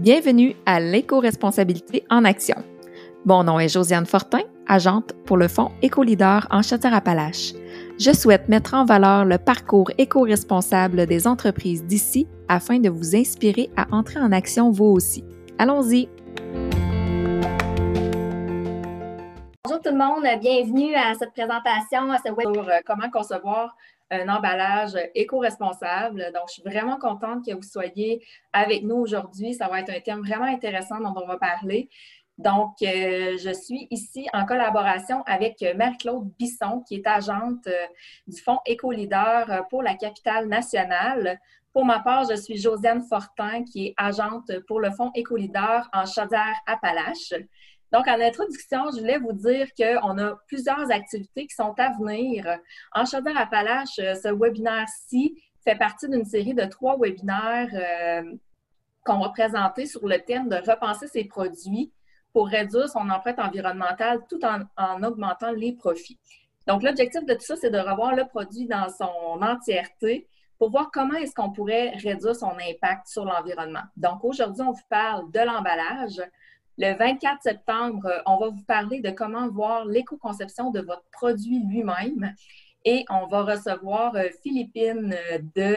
Bienvenue à l'éco-responsabilité en action. Mon nom est Josiane Fortin, agente pour le Fonds Éco-Leader en Chaudière-Appalaches. Je souhaite mettre en valeur le parcours éco-responsable des entreprises d'ici afin de vous inspirer à entrer en action vous aussi. Allons-y! Bonjour tout le monde, bienvenue à cette présentation, à ce. Sur euh, comment concevoir un emballage éco-responsable. Donc, je suis vraiment contente que vous soyez avec nous aujourd'hui. Ça va être un thème vraiment intéressant dont on va parler. Donc, euh, je suis ici en collaboration avec Marie-Claude Bisson, qui est agente euh, du Fonds Éco-Leader euh, pour la capitale nationale. Pour ma part, je suis Josiane Fortin, qui est agente pour le Fonds Éco-Leader en Chaudière-Appalaches. Donc, en introduction, je voulais vous dire qu'on a plusieurs activités qui sont à venir. En Chaudière-Appalaches, euh, ce webinaire-ci fait partie d'une série de trois webinaires euh, qu'on va présenter sur le thème de repenser ses produits pour réduire son empreinte environnementale tout en, en augmentant les profits. Donc, l'objectif de tout ça, c'est de revoir le produit dans son entièreté pour voir comment est-ce qu'on pourrait réduire son impact sur l'environnement. Donc, aujourd'hui, on vous parle de l'emballage, le 24 septembre, euh, on va vous parler de comment voir l'éco-conception de votre produit lui-même et on va recevoir euh, Philippine euh, de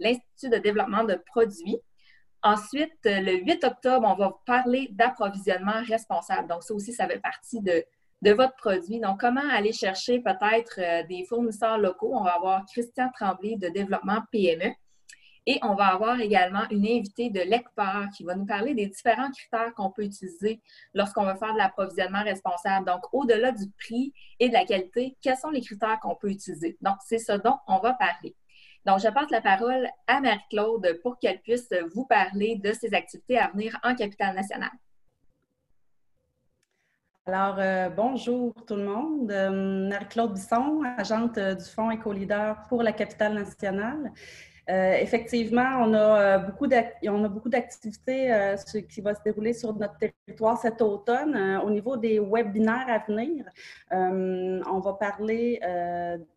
l'Institut de développement de produits. Ensuite, le 8 octobre, on va vous parler d'approvisionnement responsable. Donc, ça aussi, ça fait partie de, de votre produit. Donc, comment aller chercher peut-être des fournisseurs locaux? On va avoir Christian Tremblay de développement PME. Et on va avoir également une invitée de l'ECPAR qui va nous parler des différents critères qu'on peut utiliser lorsqu'on veut faire de l'approvisionnement responsable. Donc, au-delà du prix et de la qualité, quels sont les critères qu'on peut utiliser? Donc, c'est ce dont on va parler. Donc, je passe la parole à Marie-Claude pour qu'elle puisse vous parler de ses activités à venir en capitale nationale. Alors, euh, bonjour tout le monde. Euh, Marie-Claude Bisson, agente du Fonds Éco-Leader pour la capitale nationale. Euh, effectivement, on a euh, beaucoup d'activités euh, qui vont se dérouler sur notre territoire cet automne. au niveau des webinaires à venir, on va parler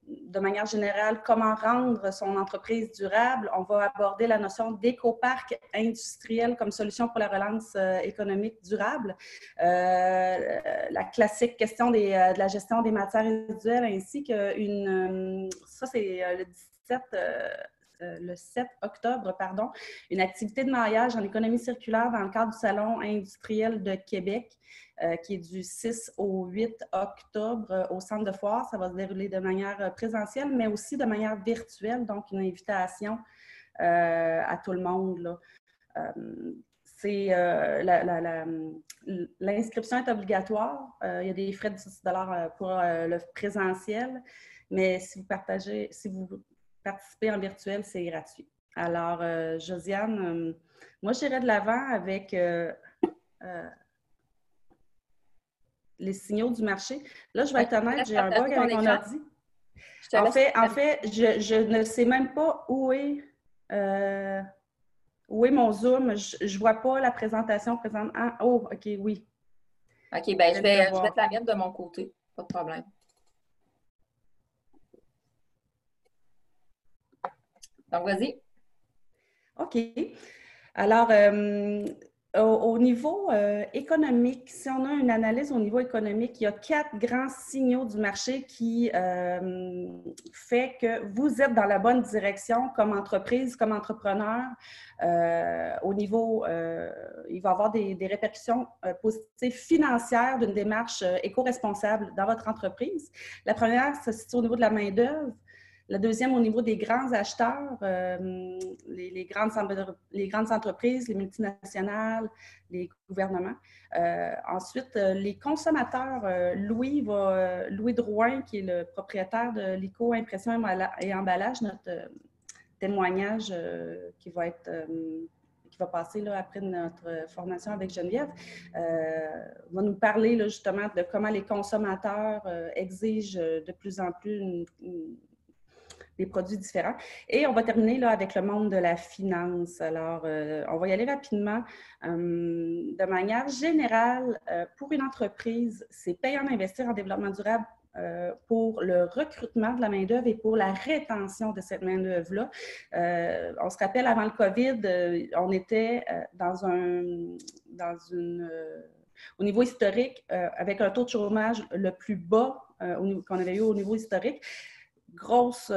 de manière générale comment rendre son entreprise durable. On va aborder la notion d'éco-parc industriel comme solution pour la relance économique durable. la classique question de la gestion des matières résiduelles ainsi qu'une... ça, c'est le 17 euh, le 7 octobre, pardon, une activité de maillage en économie circulaire dans le cadre du Salon industriel de Québec, euh, qui est du 6 au 8 octobre euh, au centre de foire. Ça va se dérouler de manière présentielle, mais aussi de manière virtuelle, donc une invitation à tout le monde. l'inscription est obligatoire. il y a des frais de 10 pour le présentiel, mais si vous partagez, si vous participer en virtuel, c'est gratuit. Alors, euh, Josiane, euh, moi, j'irai de l'avant avec euh, les signaux du marché. Là, je vais être honnête, j'ai un bug avec mon ordi. En fait, en fait je, ne sais même pas où est, où est mon Zoom. Je ne vois pas la présentation présente. Ah, oh, OK, oui. OK, bien, je vais, je vais te la mettre de mon côté. Pas de problème. Donc, vas-y. OK. Alors, euh, au, niveau euh, économique, si on a une analyse au niveau économique, il y a quatre grands signaux du marché qui euh, fait que vous êtes dans la bonne direction comme entreprise, comme entrepreneur. au niveau, il va y avoir des, répercussions positives financières d'une démarche éco-responsable dans votre entreprise. La première se situe au niveau de la main-d'œuvre. La deuxième, au niveau des grands acheteurs, euh, les, grandes, entreprises, les multinationales, les gouvernements. Euh, ensuite, euh, les consommateurs, Louis, va, Louis Drouin, qui est le propriétaire de l'ICO Impression et Emballage, notre témoignage qui va être qui va passer là, après notre formation avec Geneviève, va nous parler justement de comment les consommateurs exigent de plus en plus une des produits différents. Et on va terminer là, avec le monde de la finance. Alors, euh, on va y aller rapidement. Euh, de manière générale, euh, pour une entreprise, c'est payant d'investir en développement durable pour le recrutement de la main-d'œuvre et pour la rétention de cette main-d'œuvre-là. On se rappelle, avant le COVID, on était dans un, dans une, au niveau historique avec un taux de chômage le plus bas qu'on avait eu au niveau historique grosse,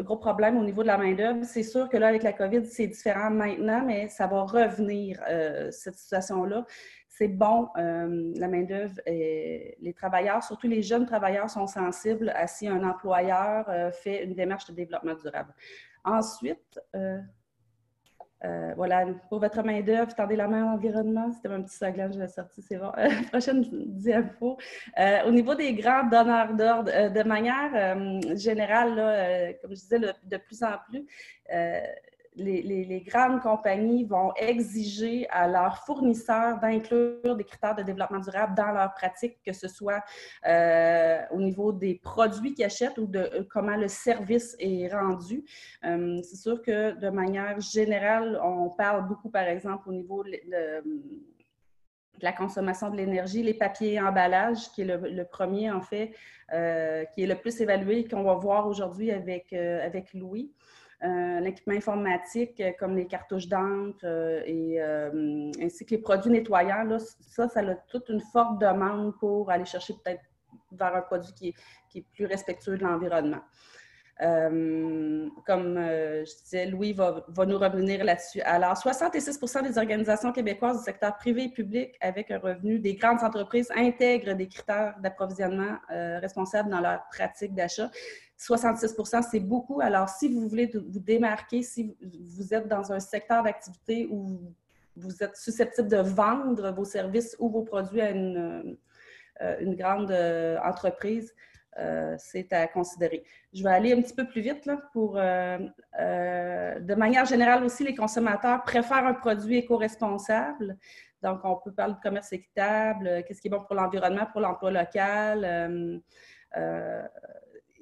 gros problème au niveau de la main-d'œuvre. C'est sûr que là, avec la COVID, c'est différent maintenant, mais ça va revenir, cette situation-là c'est bon, euh, la main-d'œuvre, les travailleurs, surtout les jeunes travailleurs, sont sensibles à si un employeur euh, fait une démarche de développement durable. Ensuite, euh, voilà, pour votre main-d'œuvre, tendez la main à l'environnement. C'était mon petit slogan, je l'ai sorti, c'est bon. prochaine diapo. au niveau des grands donneurs d'ordre, de manière générale, comme je disais, de plus en plus, les, grandes compagnies vont exiger à leurs fournisseurs d'inclure des critères de développement durable dans leurs pratiques, que ce soit euh, au niveau des produits qu'ils achètent ou de euh, comment le service est rendu. Euh, c'est sûr que de manière générale, on parle beaucoup, par exemple, au niveau de, la consommation de l'énergie, les papiers emballages, qui est le, premier, en fait, qui est le plus évalué, qu'on va voir aujourd'hui avec Louis. Euh, l'équipement informatique euh, comme les cartouches d'encre euh, et ainsi que les produits nettoyants, là, ça, ça a toute une forte demande pour aller chercher peut-être vers un produit qui est, plus respectueux de l'environnement. comme je disais, Louis va, va nous revenir là-dessus. Alors, 66% des organisations québécoises du secteur privé et public avec un revenu des grandes entreprises intègrent des critères d'approvisionnement responsables dans leur pratique d'achat. 66% c'est beaucoup. Alors, si vous voulez vous démarquer, si vous êtes dans un secteur d'activité où vous êtes susceptible de vendre vos services ou vos produits à une, euh, grande euh, entreprise, euh, c'est à considérer. Je vais aller un petit peu plus vite là, pour, de manière générale aussi, les consommateurs préfèrent un produit éco-responsable. Donc, on peut parler de commerce équitable, qu'est-ce qui est bon pour l'environnement, pour l'emploi local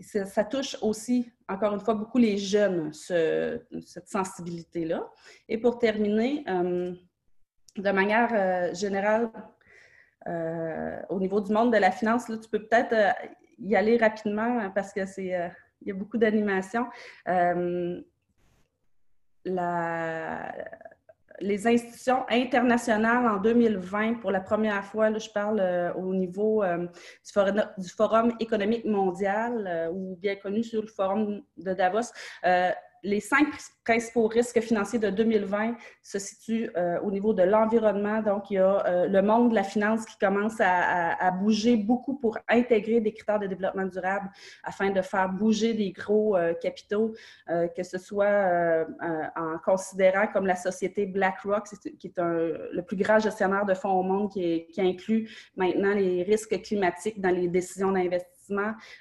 ça, touche aussi, encore une fois, beaucoup les jeunes, cette sensibilité-là. Et pour terminer, euh, de manière euh, générale, euh, au niveau du monde de la finance, tu peux peut-être y aller rapidement parce que c'est il y a beaucoup d'animation. la, les institutions internationales en 2020, pour la première fois, je parle euh, au niveau euh, du, forum, économique mondial, euh, ou bien connu sur le forum de Davos, les cinq principaux risques financiers de 2020 se situent euh, au niveau de l'environnement. Donc, il y a euh, le monde de la finance qui commence à, bouger beaucoup pour intégrer des critères de développement durable afin de faire bouger des gros euh, capitaux, que ce soit en considérant comme la société BlackRock, qui est le plus grand gestionnaire de fonds au monde, qui inclut maintenant les risques climatiques dans les décisions d'investissement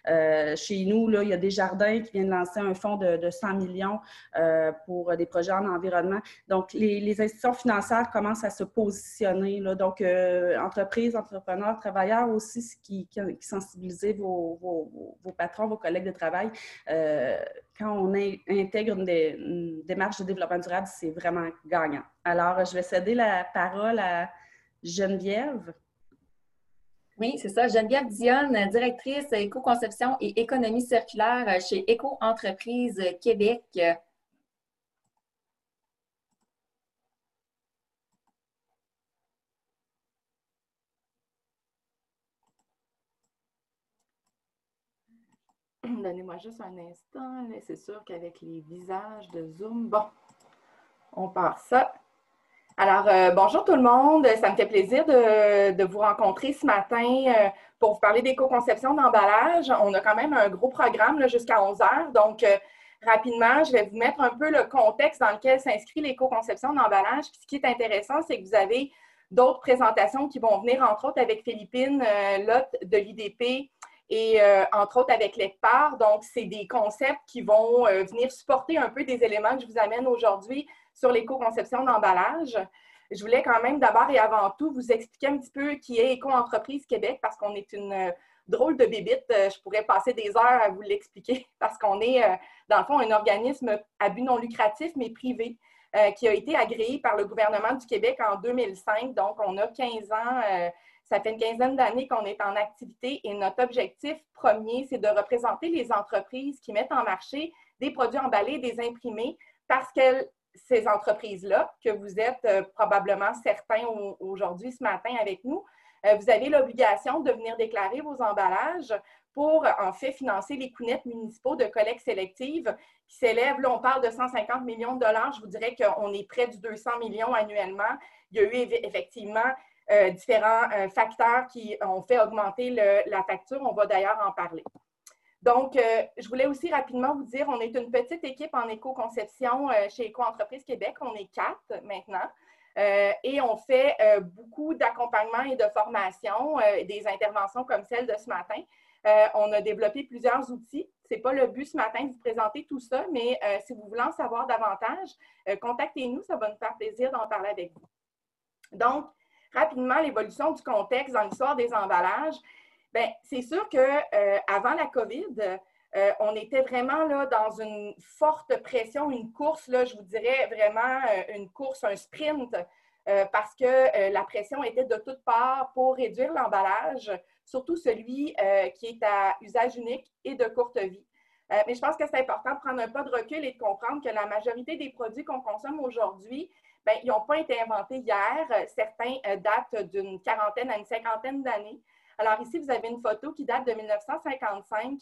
euh, chez nous, il y a des jardins qui viennent lancer un fonds de, 100 millions euh, pour des projets en environnement. Donc, les, institutions financières commencent à se positionner. Donc, euh, entreprises, entrepreneurs, travailleurs aussi qui, qui, sensibilisent vos, patrons, vos collègues de travail. quand on intègre une, démarche de développement durable, c'est vraiment gagnant. Alors, je vais céder la parole à Geneviève. Oui, c'est ça. Geneviève Dionne, directrice éco-conception et économie circulaire chez Éco-entreprise Québec. Donnez-moi juste un instant. C'est sûr qu'avec les visages de Zoom, bon, on part ça. Alors, euh, bonjour tout le monde. Ça me fait plaisir de, vous rencontrer ce matin euh, pour vous parler d'éco-conception d'emballage. On a quand même un gros programme jusqu'à 11 heures. Donc, euh, rapidement, je vais vous mettre un peu le contexte dans lequel s'inscrit l'éco-conception d'emballage. Ce qui est intéressant, c'est que vous avez d'autres présentations qui vont venir, entre autres, avec Philippine Lotte de l'IDP et entre autres avec l'ECPAR. Donc, c'est des concepts qui vont venir supporter un peu des éléments que je vous amène aujourd'hui sur l'éco-conception d'emballage. Je voulais quand même d'abord et avant tout vous expliquer un petit peu qui est Éco-entreprise Québec parce qu'on est une euh, drôle de bébite. Euh, je pourrais passer des heures à vous l'expliquer parce qu'on est, euh, dans le fond, un organisme à but non lucratif, mais privé, qui a été agréé par le gouvernement du Québec en 2005. Donc, on a 15 ans Ça fait une quinzaine d'années qu'on est en activité et notre objectif premier, c'est de représenter les entreprises qui mettent en marché des produits emballés, des imprimés, parce que ces entreprises-là, que vous êtes euh, probablement certains aujourd'hui, ce matin avec nous, euh, vous avez l'obligation de venir déclarer vos emballages pour, en fait, financer les counettes municipaux de collecte sélective qui s'élèvent, là, on parle de 150 millions de dollars, je vous dirais qu'on est près du 200 millions annuellement. Il y a eu effectivement euh, différents facteurs qui ont fait augmenter la facture. On va d'ailleurs en parler. Donc, euh, je voulais aussi rapidement vous dire, on est une petite équipe en éco-conception euh, chez Éco-entreprise Québec. On est quatre maintenant. Euh, et on fait beaucoup d'accompagnement et de formation, des interventions comme celle de ce matin. on a développé plusieurs outils. Ce n'est pas le but ce matin de vous présenter tout ça, mais si vous voulez en savoir davantage, contactez-nous, ça va nous faire plaisir d'en parler avec vous. Donc, rapidement, l'évolution du contexte dans l'histoire des emballages. Bien, c'est sûr qu'avant euh, la COVID, euh, on était vraiment là dans une forte pression, une course, je vous dirais vraiment euh, une course, un sprint, parce que la pression était de toutes parts pour réduire l'emballage, surtout celui qui est à usage unique et de courte vie. mais je pense que c'est important de prendre un pas de recul et de comprendre que la majorité des produits qu'on consomme aujourd'hui, bien, ils n'ont pas été inventés hier. Certains datent d'une quarantaine à une cinquantaine d'années. Alors ici, vous avez une photo qui date de 1955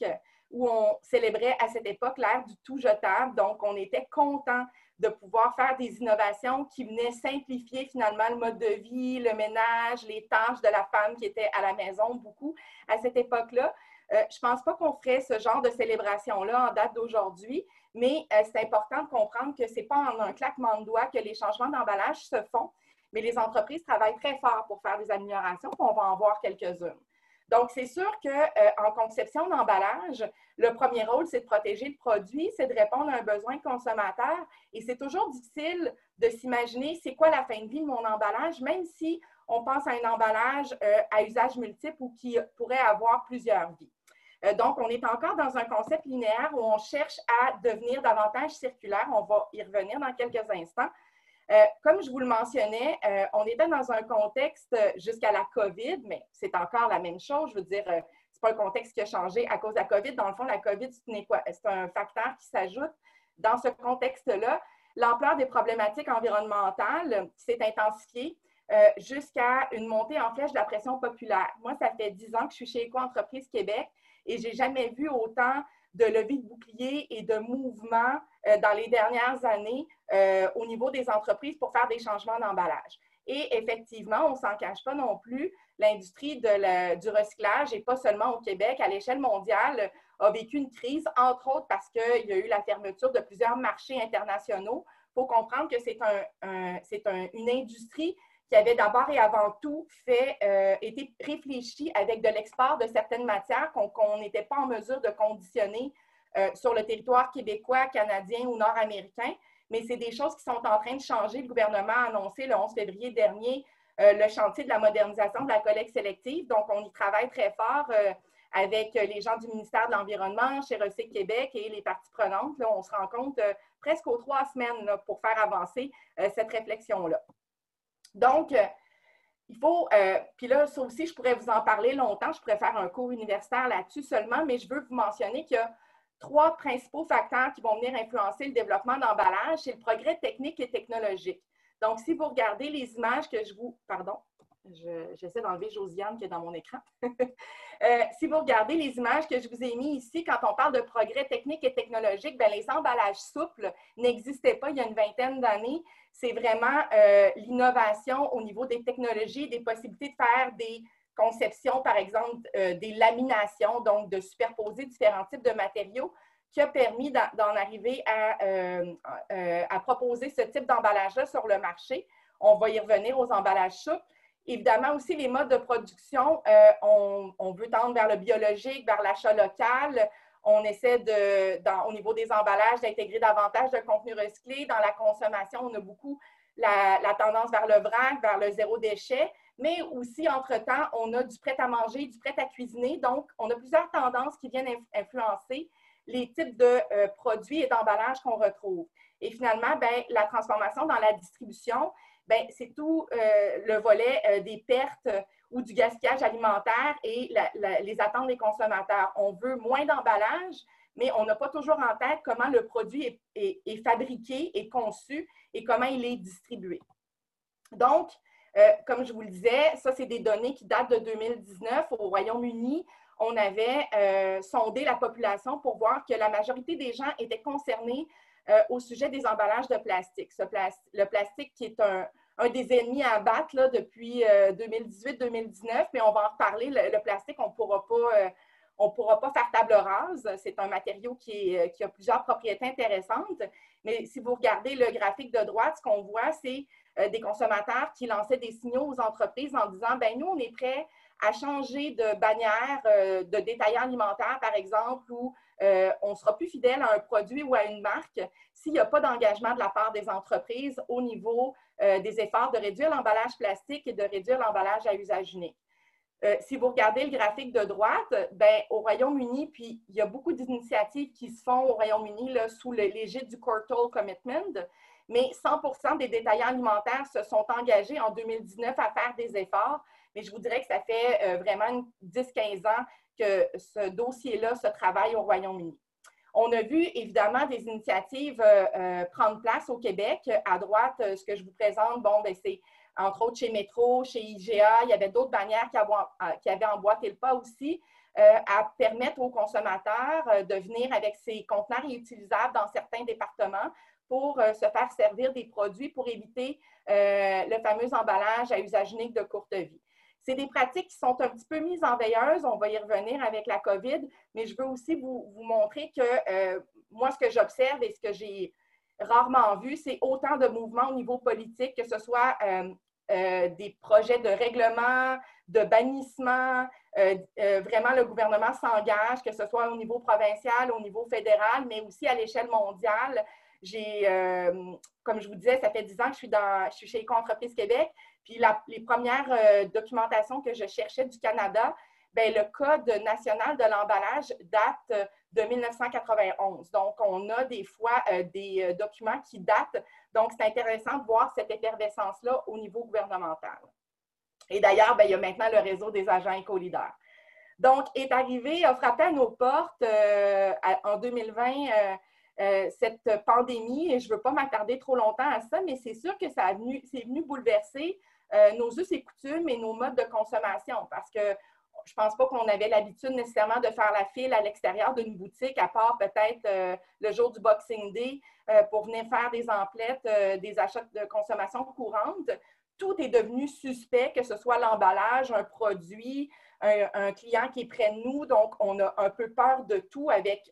où on célébrait à cette époque l'ère du tout jetable. Donc, on était content de pouvoir faire des innovations qui venaient simplifier finalement le mode de vie, le ménage, les tâches de la femme qui était à la maison beaucoup à cette époque-là. Euh, je ne pense pas qu'on ferait ce genre de célébration-là en date d'aujourd'hui, mais euh, c'est important de comprendre que ce n'est pas en un claquement de doigts que les changements d'emballage se font mais les entreprises travaillent très fort pour faire des améliorations, puis on va en voir quelques-unes. Donc, c'est sûr qu'en euh, conception d'emballage, le premier rôle, c'est de protéger le produit, c'est de répondre à un besoin consommateur. Et c'est toujours difficile de s'imaginer c'est quoi la fin de vie de mon emballage, même si on pense à un emballage euh, à usage multiple ou qui pourrait avoir plusieurs vies. Euh, donc, on est encore dans un concept linéaire où on cherche à devenir davantage circulaire. On va y revenir dans quelques instants. Euh, comme je vous le mentionnais, euh, on était dans un contexte jusqu'à la COVID, mais c'est encore la même chose. Je veux dire, euh, ce n'est pas un contexte qui a changé à cause de la COVID. Dans le fond, la COVID, c'est un facteur qui s'ajoute dans ce contexte-là. L'ampleur des problématiques environnementales s'est intensifiée jusqu'à une montée en flèche de la pression populaire. Moi, ça fait dix ans que je suis chez Éco-entreprise Québec et je n'ai jamais vu autant de levée de boucliers et de mouvements euh, dans les dernières années euh, au niveau des entreprises pour faire des changements d'emballage. Et effectivement, on ne s'en cache pas non plus, l'industrie du recyclage, et pas seulement au Québec, à l'échelle mondiale, a vécu une crise, entre autres parce qu'il y a eu la fermeture de plusieurs marchés internationaux. Il faut comprendre que c'est un, une industrie qui avait d'abord et avant tout euh, été réfléchi avec de l'export de certaines matières qu'on n'était pas en mesure de conditionner euh, sur le territoire québécois, canadien ou nord-américain. Mais c'est des choses qui sont en train de changer. Le gouvernement a annoncé le 11 février dernier euh, le chantier de la modernisation de la collecte sélective. Donc, on y travaille très fort avec les gens du ministère de l'Environnement, chez Recyc Québec et les parties prenantes. On se rend compte presque aux trois semaines pour faire avancer cette réflexion-là. Donc, euh, il faut, euh, puis là, ça aussi, je pourrais vous en parler longtemps, je pourrais faire un cours universitaire là-dessus seulement, mais je veux vous mentionner qu'il y a trois principaux facteurs qui vont venir influencer le développement d'emballage. C'est le progrès technique et technologique. Donc, si vous regardez les images que je vous... Pardon, j'essaie d'enlever Josiane qui est dans mon écran. Euh, si vous regardez les images que je vous ai mises ici, quand on parle de progrès technique et technologique, bien, les emballages souples n'existaient pas il y a une vingtaine d'années. C'est vraiment euh, l'innovation au niveau des technologies, des possibilités de faire des conceptions, par exemple, euh, des laminations, donc de superposer différents types de matériaux, qui a permis d'en arriver à, à proposer ce type d'emballage-là sur le marché. On va y revenir aux emballages souples. Évidemment, aussi, les modes de production, euh, on, veut tendre vers le biologique, vers l'achat local. On essaie, de, au niveau des emballages, d'intégrer davantage de contenu recyclé. Dans la consommation, on a beaucoup la, tendance vers le vrac, vers le zéro déchet. Mais aussi, entre-temps, on a du prêt à manger, du prêt à cuisiner. Donc, on a plusieurs tendances qui viennent influencer les types de euh, produits et d'emballages qu'on retrouve. Et finalement, ben, la transformation dans la distribution, ben, c'est tout euh, le volet euh, des pertes ou du gaspillage alimentaire et les attentes des consommateurs. On veut moins d'emballage, mais on n'a pas toujours en tête comment le produit est, fabriqué et conçu et comment il est distribué. Donc, comme je vous le disais, ça, c'est des données qui datent de 2019 au Royaume-Uni on avait euh, sondé la population pour voir que la majorité des gens étaient concernés euh, au sujet des emballages de plastique. le plastique qui est un, des ennemis à abattre depuis 2018-2019, euh, mais on va en reparler. Le, plastique, on ne pourra pas on ne pourra pas faire table rase. C'est un matériau qui, qui, a plusieurs propriétés intéressantes. Mais si vous regardez le graphique de droite, ce qu'on voit, c'est des consommateurs qui lançaient des signaux aux entreprises en disant, ben nous, on est prêts à changer de bannière euh, de détaillant alimentaire, par exemple, où euh, on sera plus fidèle à un produit ou à une marque s'il n'y a pas d'engagement de la part des entreprises au niveau euh, des efforts de réduire l'emballage plastique et de réduire l'emballage à usage unique. si vous regardez le graphique de droite, ben, au Royaume-Uni, puis il y a beaucoup d'initiatives qui se font au Royaume-Uni sous l'égide du Courtauld Commitment, mais 100% des détaillants alimentaires se sont engagés en 2019 à faire des efforts mais je vous dirais que ça fait euh, vraiment 10-15 ans que ce dossier-là se travaille au Royaume-Uni. On a vu évidemment des initiatives euh, euh, prendre place au Québec. À droite, ce que je vous présente, bon, ben, c'est entre autres chez Métro, chez IGA, il y avait d'autres bannières qui avaient, emboîté le pas aussi. à permettre aux consommateurs de venir avec ces conteneurs réutilisables dans certains départements pour se faire servir des produits pour éviter le fameux emballage à usage unique de courte vie. C'est des pratiques qui sont un petit peu mises en veilleuse. On va y revenir avec la COVID, mais je veux aussi vous, montrer que euh, moi, ce que j'observe et ce que j'ai rarement vu, c'est autant de mouvements au niveau politique, que ce soit euh, euh, des projets de règlement, de bannissement. vraiment, le gouvernement s'engage, que ce soit au niveau provincial, au niveau fédéral, mais aussi à l'échelle mondiale. J'ai, comme je vous disais, ça fait 10 ans que je suis, chez Eco-entreprise Québec. Puis les premières euh, documentations que je cherchais du Canada, bien, le Code national de l'emballage date euh, de 1991. Donc, on a des fois euh, des documents qui datent. Donc, c'est intéressant de voir cette effervescence-là au niveau gouvernemental. Et d'ailleurs, ben, il y a maintenant le réseau des agents éco-leaders. Donc, est arrivé, a frappé à nos portes en 2020 cette pandémie, et je ne veux pas m'attarder trop longtemps à ça, mais c'est sûr que ça a venu, c'est venu bouleverser nos us et coutumes et nos modes de consommation parce que je ne pense pas qu'on avait l'habitude nécessairement de faire la file à l'extérieur d'une boutique, à part peut-être euh, le jour du Boxing Day euh, pour venir faire des emplettes, des achats de consommation courante. Tout est devenu suspect, que ce soit l'emballage, un produit, un, client qui est près de nous. Donc, on a un peu peur de tout avec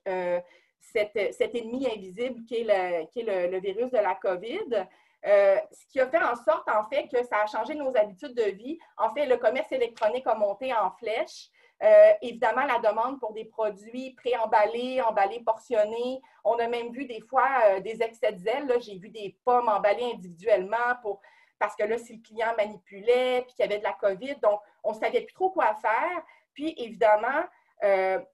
cet, ennemi invisible qui est, le, virus de la COVID. Euh, ce qui a fait en sorte, en fait, que ça a changé nos habitudes de vie. En fait, le commerce électronique a monté en flèche. Euh, évidemment, la demande pour des produits préemballés, emballés, portionnés. On a même vu des fois euh, des excès de zèle. J'ai vu des pommes emballées individuellement pour, parce que là, si le client manipulait, puis qu'il y avait de la COVID, donc on ne savait plus trop quoi faire. Puis, évidemment,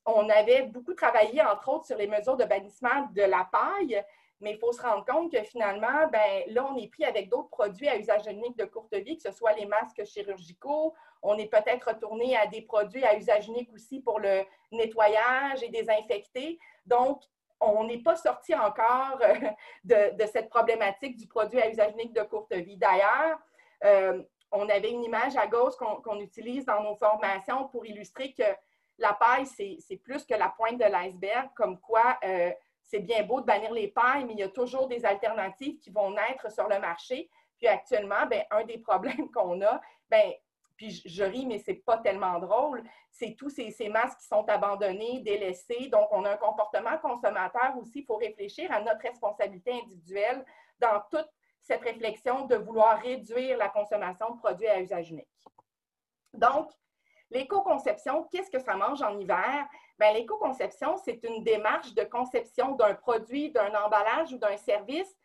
on avait beaucoup travaillé, entre autres, sur les mesures de bannissement de la paille. Mais il faut se rendre compte que finalement, ben, là, on est pris avec d'autres produits à usage unique de courte vie, que ce soit les masques chirurgicaux. On est peut-être retourné à des produits à usage unique aussi pour le nettoyage et désinfecter. Donc, on n'est pas sorti encore euh, de, cette problématique du produit à usage unique de courte vie. D'ailleurs, euh, on avait une image à gauche qu'on utilise dans nos formations pour illustrer que la paille, c'est plus que la pointe de l'iceberg, comme quoi euh, c'est bien beau de bannir les pailles, mais il y a toujours des alternatives qui vont naître sur le marché. Puis actuellement, ben, un des problèmes qu'on a, ben, puis je, ris, mais ce n'est pas tellement drôle, c'est tous ces, ces, masques qui sont abandonnés, délaissés. Donc, on a un comportement consommateur aussi. Il faut réfléchir à notre responsabilité individuelle dans toute cette réflexion de vouloir réduire la consommation de produits à usage unique. Donc, l'éco-conception, qu'est-ce que ça mange en hiver? Ben, l'éco-conception, c'est une démarche de conception d'un produit, d'un emballage ou d'un service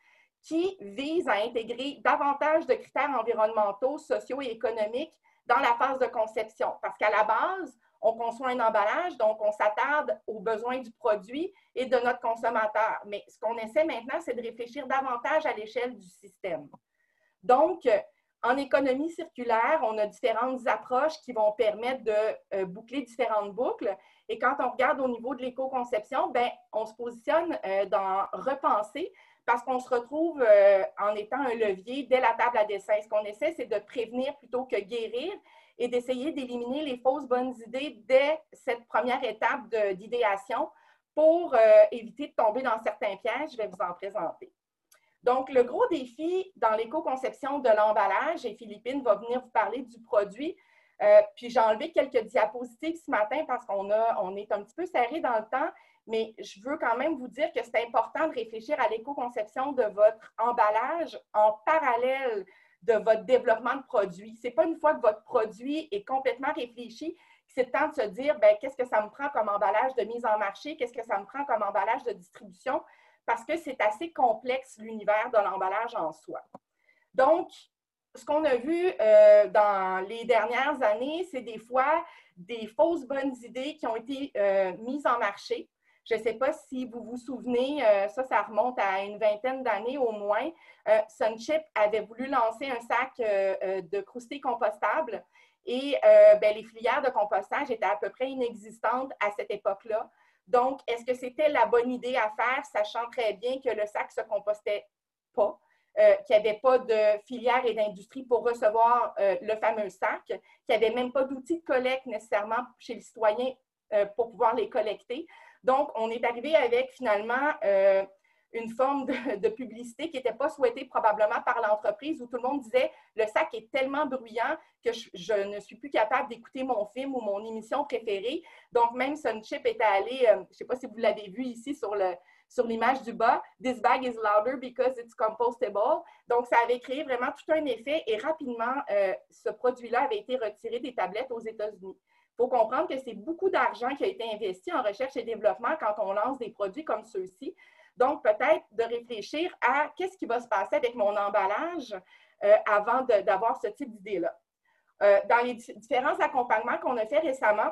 qui vise à intégrer davantage de critères environnementaux, sociaux et économiques dans la phase de conception. Parce qu'à la base, on conçoit un emballage, donc on s'attarde aux besoins du produit et de notre consommateur. Mais ce qu'on essaie maintenant, c'est de réfléchir davantage à l'échelle du système. Donc, en économie circulaire, on a différentes approches qui vont permettre de euh, boucler différentes boucles. Et quand on regarde au niveau de l'éco-conception, ben, on se positionne euh, dans repenser parce qu'on se retrouve euh, en étant un levier dès la table à dessin. Ce qu'on essaie, c'est de prévenir plutôt que guérir et d'essayer d'éliminer les fausses bonnes idées dès cette première étape d'idéation pour éviter de tomber dans certains pièges. Je vais vous en présenter. Donc, le gros défi dans l'éco-conception de l'emballage, et Philippine va venir vous parler du produit, euh, puis j'ai enlevé quelques diapositives ce matin parce qu'on on est un petit peu serré dans le temps, mais je veux quand même vous dire que c'est important de réfléchir à l'éco-conception de votre emballage en parallèle de votre développement de produit. Ce n'est pas une fois que votre produit est complètement réfléchi c'est le temps de se dire, ben, qu'est-ce que ça me prend comme emballage de mise en marché, qu'est-ce que ça me prend comme emballage de distribution, parce que c'est assez complexe l'univers de l'emballage en soi. Donc, ce qu'on a vu euh, dans les dernières années, c'est des fois des fausses bonnes idées qui ont été euh, mises en marché. Je ne sais pas si vous vous souvenez, euh, ça, ça remonte à une vingtaine d'années au moins. Sunchip avait voulu lancer un sac de croustilles compostables et ben, les filières de compostage étaient à peu près inexistantes à cette époque-là. Donc, est-ce que c'était la bonne idée à faire, sachant très bien que le sac se compostait pas, euh, qu'il n'y avait pas de filière et d'industrie pour recevoir euh, le fameux sac, qu'il n'y avait même pas d'outils de collecte nécessairement chez le citoyen euh, pour pouvoir les collecter? Donc, on est arrivé avec finalement une forme de, publicité qui n'était pas souhaitée probablement par l'entreprise où tout le monde disait le sac est tellement bruyant que je, ne suis plus capable d'écouter mon film ou mon émission préférée. Donc, même Sunchip était allé, euh, je ne sais pas si vous l'avez vu ici sur le, sur l'image du bas, This bag is louder because it's compostable. Donc, ça avait créé vraiment tout un effet et rapidement, euh, ce produit-là avait été retiré des tablettes aux États-Unis. Il faut comprendre que c'est beaucoup d'argent qui a été investi en recherche et développement quand on lance des produits comme ceux-ci. Donc, peut-être de réfléchir à qu'est-ce qui va se passer avec mon emballage euh, avant d'avoir ce type d'idée-là. Euh, dans les différents accompagnements qu'on a fait récemment,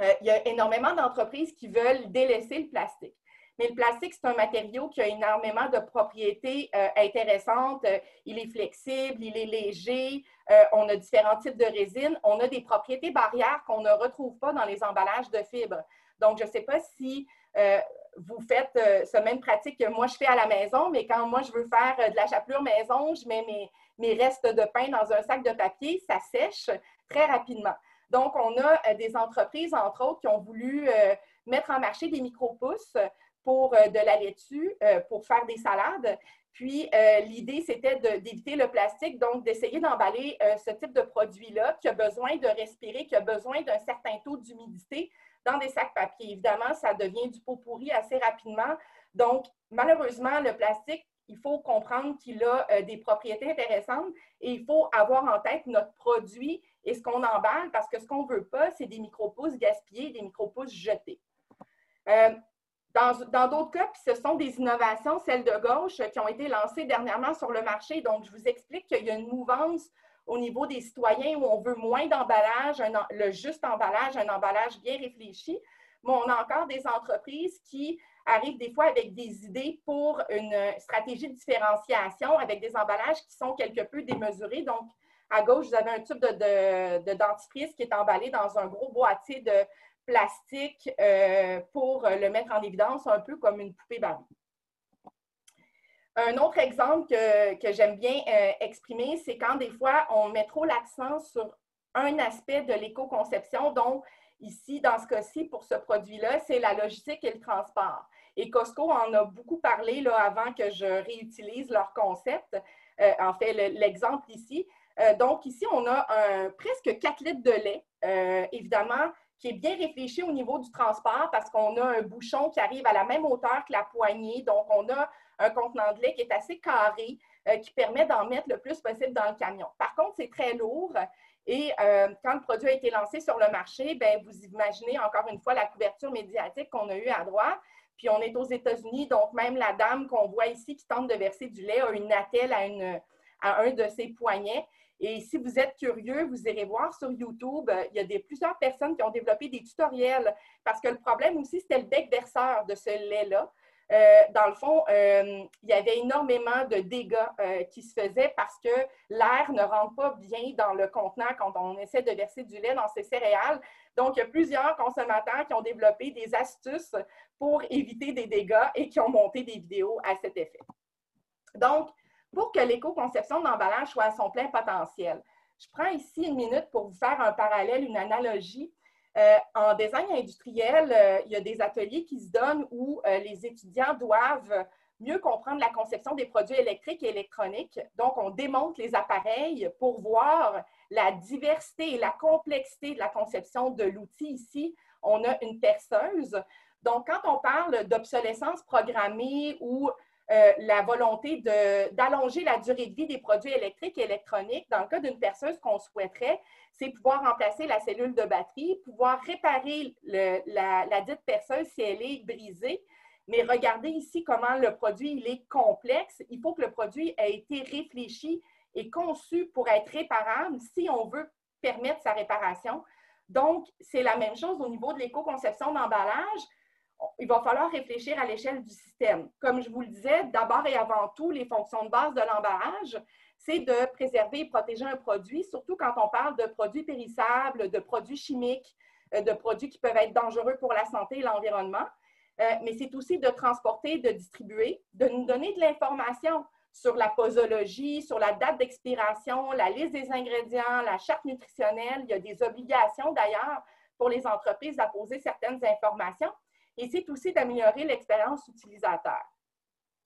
euh, il y a énormément d'entreprises qui veulent délaisser le plastique. Mais le plastique, c'est un matériau qui a énormément de propriétés intéressantes. il est flexible, il est léger, on a différents types de résines, on a des propriétés barrières qu'on ne retrouve pas dans les emballages de fibres. Donc, je ne sais pas si vous faites euh, ce même pratique que moi je fais à la maison, mais quand moi je veux faire euh, de la chapelure maison, je mets mes, restes de pain dans un sac de papier, ça sèche très rapidement. Donc, on a euh, des entreprises, entre autres, qui ont voulu mettre en marché des micro-pousses pour de la laitue, pour faire des salades. Puis, l'idée, c'était d'éviter le plastique, donc d'essayer d'emballer ce type de produit-là qui a besoin de respirer, qui a besoin d'un certain taux d'humidité dans des sacs papier. Évidemment, ça devient du pot pourri assez rapidement. Donc, malheureusement, le plastique, il faut comprendre qu'il a euh, des propriétés intéressantes et il faut avoir en tête notre produit et ce qu'on emballe parce que ce qu'on ne veut pas, c'est des micro-pousses gaspillés, des micro-pousses jetés. Euh, dans d'autres cas, ce sont des innovations, celles de gauche, qui ont été lancées dernièrement sur le marché. Donc, je vous explique qu'il y a une mouvance au niveau des citoyens où on veut moins d'emballage, le juste emballage, un emballage bien réfléchi, mais on a encore des entreprises qui arrivent des fois avec des idées pour une stratégie de différenciation avec des emballages qui sont quelque peu démesurés. Donc, à gauche, vous avez un tube de, dentifrice qui est emballé dans un gros boîtier de plastique euh, pour le mettre en évidence, un peu comme une poupée Barbie. Un autre exemple que, j'aime bien euh, exprimer, c'est quand des fois on met trop l'accent sur un aspect de l'éco-conception, donc ici, dans ce cas-ci, pour ce produit-là, c'est la logistique et le transport. Et Costco en a beaucoup parlé là, avant que je réutilise leur concept. Euh, en fait, l'exemple ici. Euh, donc, ici, on a un, presque 4 litres de lait, évidemment, qui est bien réfléchi au niveau du transport parce qu'on a un bouchon qui arrive à la même hauteur que la poignée. Donc, on a un contenant de lait qui est assez carré, euh, qui permet d'en mettre le plus possible dans le camion. Par contre, c'est très lourd. Et euh, quand le produit a été lancé sur le marché, ben, vous imaginez encore une fois la couverture médiatique qu'on a eue à droite. Puis on est aux États-Unis, donc même la dame qu'on voit ici qui tente de verser du lait a une attelle à, à un de ses poignets. Et si vous êtes curieux, vous irez voir sur YouTube, il y a des, plusieurs personnes qui ont développé des tutoriels parce que le problème aussi, c'était le bec verseur de ce lait-là. Euh, dans le fond, euh, il y avait énormément de dégâts euh, qui se faisaient parce que l'air ne rentre pas bien dans le contenant quand on essaie de verser du lait dans ces céréales. Donc, il y a plusieurs consommateurs qui ont développé des astuces pour éviter des dégâts et qui ont monté des vidéos à cet effet. Donc, pour que l'éco-conception d'emballage soit à son plein potentiel, je prends ici une minute pour vous faire un parallèle, une analogie euh, en design industriel, euh, il y a des ateliers qui se donnent où euh, les étudiants doivent mieux comprendre la conception des produits électriques et électroniques. Donc, on démonte les appareils pour voir la diversité et la complexité de la conception de l'outil. Ici, on a une perceuse. Donc, quand on parle d'obsolescence programmée ou la volonté d'allonger la durée de vie des produits électriques et électroniques, dans le cas d'une perceuse qu'on souhaiterait, c'est pouvoir remplacer la cellule de batterie, pouvoir réparer la, dite perceuse si elle est brisée. Mais regardez ici comment le produit il est complexe. Il faut que le produit ait été réfléchi et conçu pour être réparable si on veut permettre sa réparation. Donc, c'est la même chose au niveau de l'éco-conception d'emballage. Il va falloir réfléchir à l'échelle du système. Comme je vous le disais, d'abord et avant tout, les fonctions de base de l'emballage, c'est de préserver et protéger un produit, surtout quand on parle de produits périssables, de produits chimiques, euh, de produits qui peuvent être dangereux pour la santé et l'environnement. Euh, mais c'est aussi de transporter, de distribuer, de nous donner de l'information sur la posologie, sur la date d'expiration, la liste des ingrédients, la charte nutritionnelle. Il y a des obligations d'ailleurs pour les entreprises à poser certaines informations. Et c'est aussi d'améliorer l'expérience utilisateur.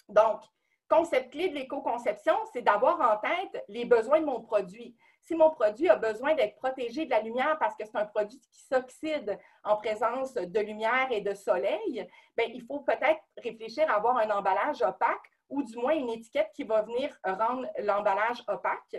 Donc, concept clé de l'éco-conception, c'est d'avoir en tête les besoins de mon produit. Si mon produit a besoin d'être protégé de la lumière parce que c'est un produit qui s'oxyde en présence de lumière et de soleil, bien, il faut peut-être réfléchir à avoir un emballage opaque ou du moins une étiquette qui va venir rendre l'emballage opaque.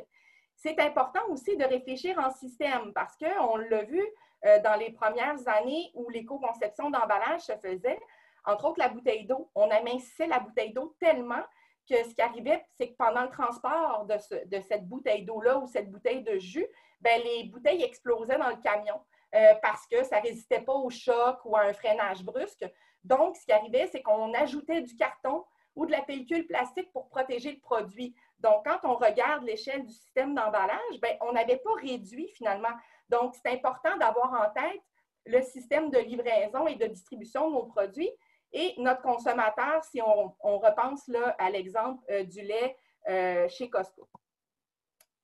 C'est important aussi de réfléchir en système parce qu'on l'a vu euh, dans les premières années où l'éco-conception d'emballage se faisait, entre autres la bouteille d'eau. On amincissait la bouteille d'eau tellement que ce qui arrivait, c'est que pendant le transport de, cette bouteille d'eau-là ou cette bouteille de jus, ben, les bouteilles explosaient dans le camion euh, parce que ça ne résistait pas au choc ou à un freinage brusque. Donc, ce qui arrivait, c'est qu'on ajoutait du carton ou de la pellicule plastique pour protéger le produit. Donc, quand on regarde l'échelle du système d'emballage, ben, on n'avait pas réduit finalement. Donc, c'est important d'avoir en tête le système de livraison et de distribution de nos produits et notre consommateur, si on, repense là, à l'exemple euh, du lait euh, chez Costco.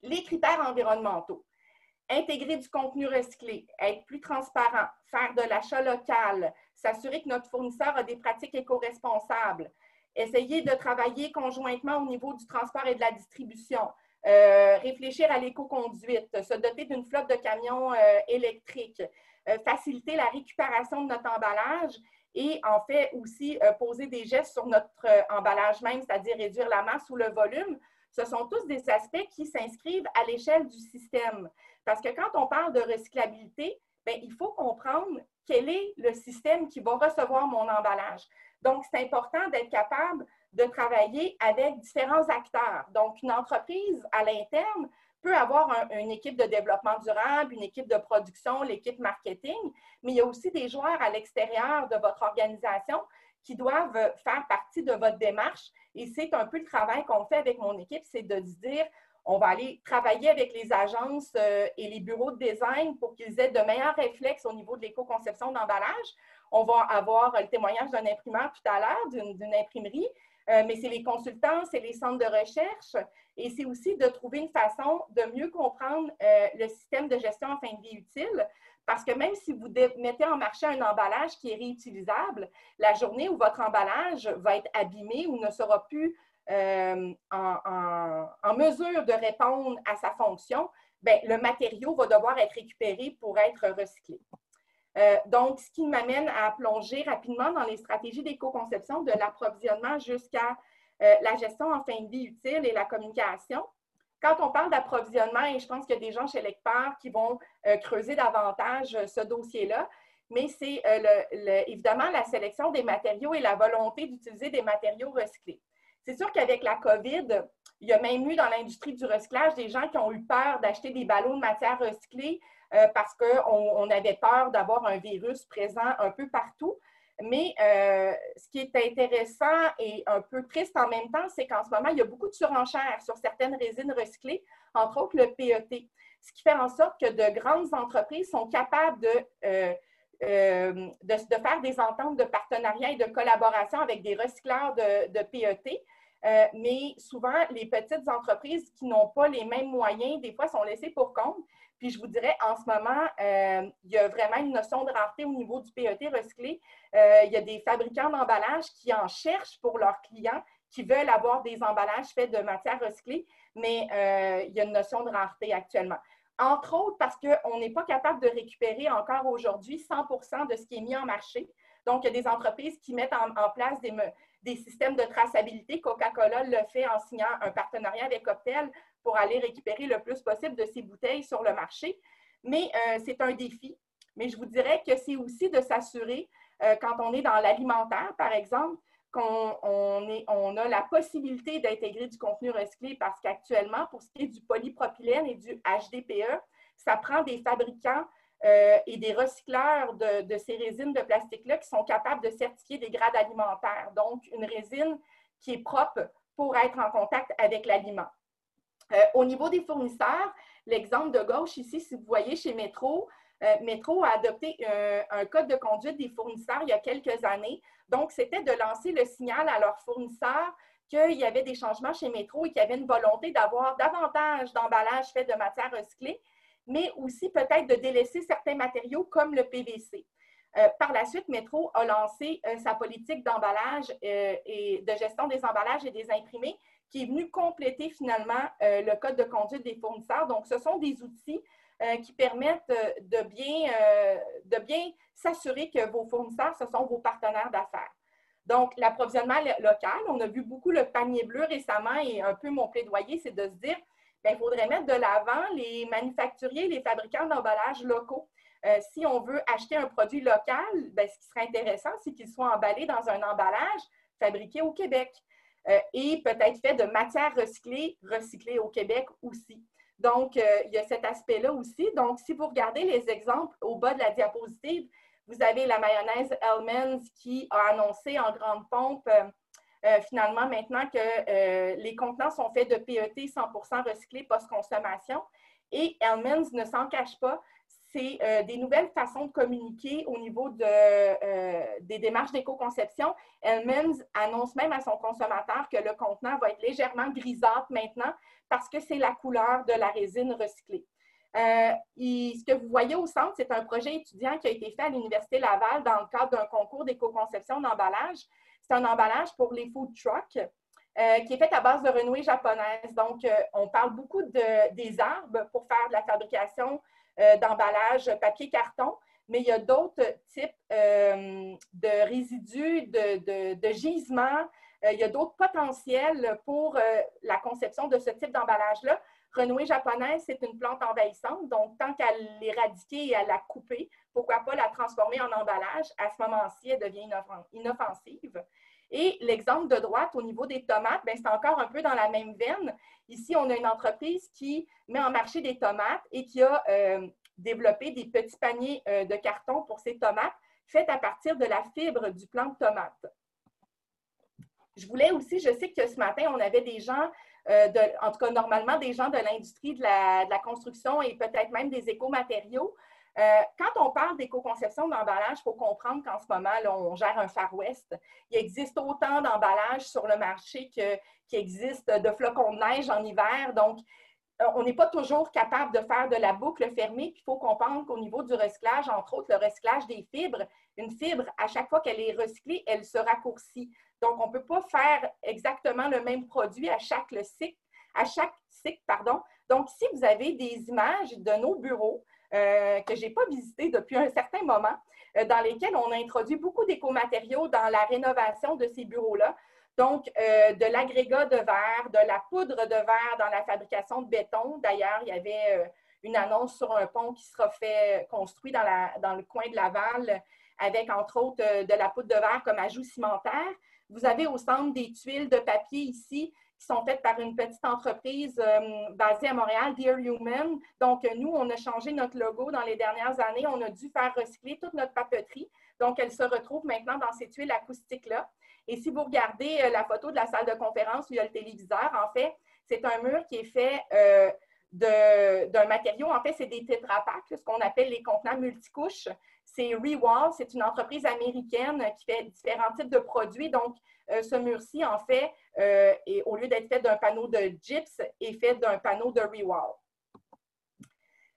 Les critères environnementaux. Intégrer du contenu recyclé, être plus transparent, faire de l'achat local, s'assurer que notre fournisseur a des pratiques éco-responsables, essayer de travailler conjointement au niveau du transport et de la distribution, euh, réfléchir à l'éco-conduite, se doter d'une flotte de camions électriques, faciliter la récupération de notre emballage et en fait aussi euh, poser des gestes sur notre euh, emballage même, c'est-à-dire réduire la masse ou le volume. Ce sont tous des aspects qui s'inscrivent à l'échelle du système. Parce que quand on parle de recyclabilité, bien, il faut comprendre quel est le système qui va recevoir mon emballage. Donc, c'est important d'être capable de travailler avec différents acteurs. Donc, une entreprise à l'interne peut avoir une équipe de développement durable, une équipe de production, l'équipe marketing, mais il y a aussi des joueurs à l'extérieur de votre organisation qui doivent faire partie de votre démarche. Et c'est un peu le travail qu'on fait avec mon équipe, c'est de se dire, on va aller travailler avec les agences euh, et les bureaux de design pour qu'ils aient de meilleurs réflexes au niveau de l'éco-conception d'emballage. On va avoir le témoignage d'un imprimeur tout à l'heure, d'une imprimerie, euh, mais c'est les consultants, c'est les centres de recherche et c'est aussi de trouver une façon de mieux comprendre euh, le système de gestion en fin de vie utile. Parce que même si vous mettez en marché un emballage qui est réutilisable, la journée où votre emballage va être abîmé ou ne sera plus euh, en, mesure de répondre à sa fonction, bien, le matériau va devoir être récupéré pour être recyclé. Euh, donc, ce qui m'amène à plonger rapidement dans les stratégies d'éco-conception de l'approvisionnement jusqu'à euh, la gestion en fin de vie utile et la communication. Quand on parle d'approvisionnement, et je pense qu'il y a des gens chez Lecpar qui vont euh, creuser davantage ce dossier-là, mais c'est évidemment la sélection des matériaux et la volonté d'utiliser des matériaux recyclés. C'est sûr qu'avec la COVID, il y a même eu dans l'industrie du recyclage des gens qui ont eu peur d'acheter des ballots de matière recyclée euh, parce qu'on on avait peur d'avoir un virus présent un peu partout. Mais euh, ce qui est intéressant et un peu triste en même temps, c'est qu'en ce moment, il y a beaucoup de surenchères sur certaines résines recyclées, entre autres le PET, ce qui fait en sorte que de grandes entreprises sont capables de, euh, de, faire des ententes de partenariat et de collaboration avec des recycleurs de PET. mais souvent, les petites entreprises qui n'ont pas les mêmes moyens, des fois, sont laissées pour compte. Puis je vous dirais, en ce moment, euh, il y a vraiment une notion de rareté au niveau du PET recyclé. Euh, il y a des fabricants d'emballages qui en cherchent pour leurs clients, qui veulent avoir des emballages faits de matière recyclée, mais euh, il y a une notion de rareté actuellement. Entre autres parce qu'on n'est pas capable de récupérer encore aujourd'hui 100% de ce qui est mis en marché. Donc, il y a des entreprises qui mettent en, place des, des, systèmes de traçabilité. Coca-Cola le fait en signant un partenariat avec Cocktail pour aller récupérer le plus possible de ces bouteilles sur le marché. Mais euh, c'est un défi. Mais je vous dirais que c'est aussi de s'assurer, euh, quand on est dans l'alimentaire, par exemple, qu'on on a la possibilité d'intégrer du contenu recyclé parce qu'actuellement, pour ce qui est du polypropylène et du HDPE, ça prend des fabricants euh, et des recycleurs de ces résines de plastique-là qui sont capables de certifier des grades alimentaires. Donc, une résine qui est propre pour être en contact avec l'aliment. Euh, au niveau des fournisseurs, l'exemple de gauche ici, si vous voyez chez Métro, euh, Métro a adopté un, code de conduite des fournisseurs il y a quelques années. Donc, c'était de lancer le signal à leurs fournisseurs qu'il y avait des changements chez Métro et qu'il y avait une volonté d'avoir davantage d'emballages faits de matière recyclée, mais aussi peut-être de délaisser certains matériaux comme le PVC. Euh, par la suite, Métro a lancé sa politique d'emballage et de gestion des emballages et des imprimés qui est venu compléter finalement euh, le code de conduite des fournisseurs. Donc, ce sont des outils euh, qui permettent euh, de bien, s'assurer que vos fournisseurs, ce sont vos partenaires d'affaires. Donc, l'approvisionnement local, on a vu beaucoup le panier bleu récemment et un peu mon plaidoyer, c'est de se dire, il ben, faudrait mettre de l'avant les manufacturiers, les fabricants d'emballages locaux. Si on veut acheter un produit local, ben, ce qui serait intéressant, c'est qu'il soit emballé dans un emballage fabriqué au Québec. Euh, et peut-être fait de matière recyclée, recyclée au Québec aussi. Donc, euh, il y a cet aspect-là aussi. Donc, si vous regardez les exemples au bas de la diapositive, vous avez la mayonnaise Hellmann's qui a annoncé en grande pompe euh, finalement maintenant que les contenants sont faits de PET 100% recyclés post-consommation. Et Hellmann's ne s'en cache pas c'est euh, des nouvelles façons de communiquer au niveau de, euh, des démarches d'éco-conception. Elmens annonce même à son consommateur que le contenant va être légèrement grisâtre maintenant parce que c'est la couleur de la résine recyclée. Euh, ce que vous voyez au centre, c'est un projet étudiant qui a été fait à l'Université Laval dans le cadre d'un concours d'éco-conception d'emballage. C'est un emballage pour les food trucks. qui est fait à base de renouée japonaise. Donc, on parle beaucoup de, des arbres pour faire de la fabrication d'emballage papier-carton, mais il y a d'autres types euh, de résidus, de, gisements. Euh, il y a d'autres potentiels pour la conception de ce type d'emballage-là. Renouée japonaise, c'est une plante envahissante, donc tant qu'à l'éradiquer et à la couper, pourquoi pas la transformer en emballage? À ce moment-ci, elle devient inoffensive. Et l'exemple de droite au niveau des tomates, ben, c'est encore un peu dans la même veine. Ici, on a une entreprise qui met en marché des tomates et qui a euh, développé des petits paniers euh, de carton pour ces tomates faites à partir de la fibre du plant de tomate. Je voulais aussi, je sais que ce matin, on avait des gens, euh, en tout cas normalement des gens de l'industrie de de la, construction et peut-être même des écomatériaux euh, quand on parle d'éco-conception d'emballage, il faut comprendre qu'en ce moment, on gère un Far West. Il existe autant d'emballages sur le marché qu'il existe de flocons de neige en hiver. Donc, euh, on n'est pas toujours capable de faire de la boucle fermée. il faut comprendre qu'au niveau du recyclage, entre autres, le recyclage des fibres, une fibre, à chaque fois qu'elle est recyclée, elle se raccourcit. Donc, on ne peut pas faire exactement le même produit à chaque cycle, à chaque cycle, pardon. Donc, si vous avez des images de nos bureaux, euh, que je n'ai pas visité depuis un certain moment, euh, dans lesquels on a introduit beaucoup d'écomatériaux dans la rénovation de ces bureaux-là. Donc, euh, de l'agrégat de verre, de la poudre de verre dans la fabrication de béton. D'ailleurs, il y avait une annonce sur un pont qui sera fait, construit dans, dans le coin de Laval avec, entre autres, de la poudre de verre comme ajout cimentaire. Vous avez au centre des tuiles de papier ici qui sont faites par une petite entreprise euh, basée à Montréal, Dear Human. Donc, nous, on a changé notre logo dans les dernières années. On a dû faire recycler toute notre papeterie. Donc, elle se retrouve maintenant dans ces tuiles acoustiques-là. Et si vous regardez euh, la photo de la salle de conférence où il y a le téléviseur, en fait, c'est un mur qui est fait euh, d'un matériau. En fait, c'est des tétrapacks, ce qu'on appelle les contenants multicouches. C'est Rewall, c'est une entreprise américaine qui fait différents types de produits. Donc, euh, ce mur-ci, en fait, euh, au lieu d'être fait d'un panneau de gyps, est fait d'un panneau de Rewall.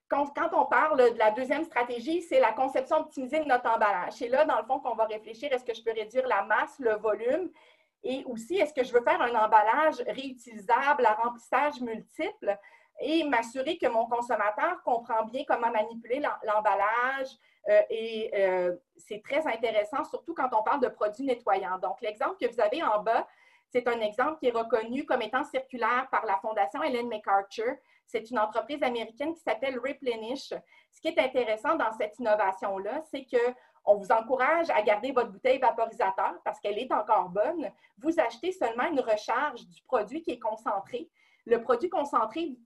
Quand, quand, on parle de la deuxième stratégie, c'est la conception optimisée de notre emballage. C'est là, dans le fond, qu'on va réfléchir, est-ce que je peux réduire la masse, le volume, et aussi, est-ce que je veux faire un emballage réutilisable à remplissage multiple et m'assurer que mon consommateur comprend bien comment manipuler l'emballage. Euh, et euh, c'est très intéressant, surtout quand on parle de produits nettoyants. Donc, l'exemple que vous avez en bas, c'est un exemple qui est reconnu comme étant circulaire par la Fondation Ellen MacArthur. C'est une entreprise américaine qui s'appelle Replenish. Ce qui est intéressant dans cette innovation-là, c'est qu'on vous encourage à garder votre bouteille vaporisateur parce qu'elle est encore bonne. Vous achetez seulement une recharge du produit qui est concentré. Le produit concentré,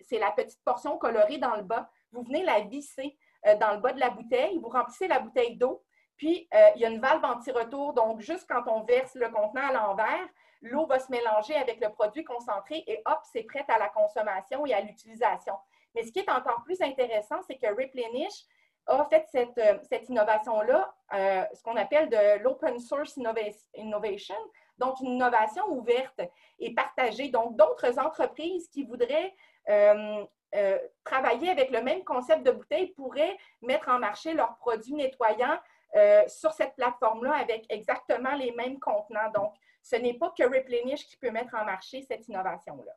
c'est la petite portion colorée dans le bas. Vous venez la visser euh, dans le bas de la bouteille, vous remplissez la bouteille d'eau, puis euh, il y a une valve anti-retour. Donc, juste quand on verse le contenant à l'envers, l'eau va se mélanger avec le produit concentré et hop, c'est prêt à la consommation et à l'utilisation. Mais ce qui est encore plus intéressant, c'est que Replenish a fait cette, euh, innovation-là, ce qu'on appelle de l'open source innovation, donc une innovation ouverte et partagée. Donc, d'autres entreprises qui voudraient euh, euh, travailler avec le même concept de bouteille pourraient mettre en marché leurs produits nettoyants euh, sur cette plateforme-là avec exactement les mêmes contenants. Donc, ce n'est pas que Replenish qui peut mettre en marché cette innovation-là.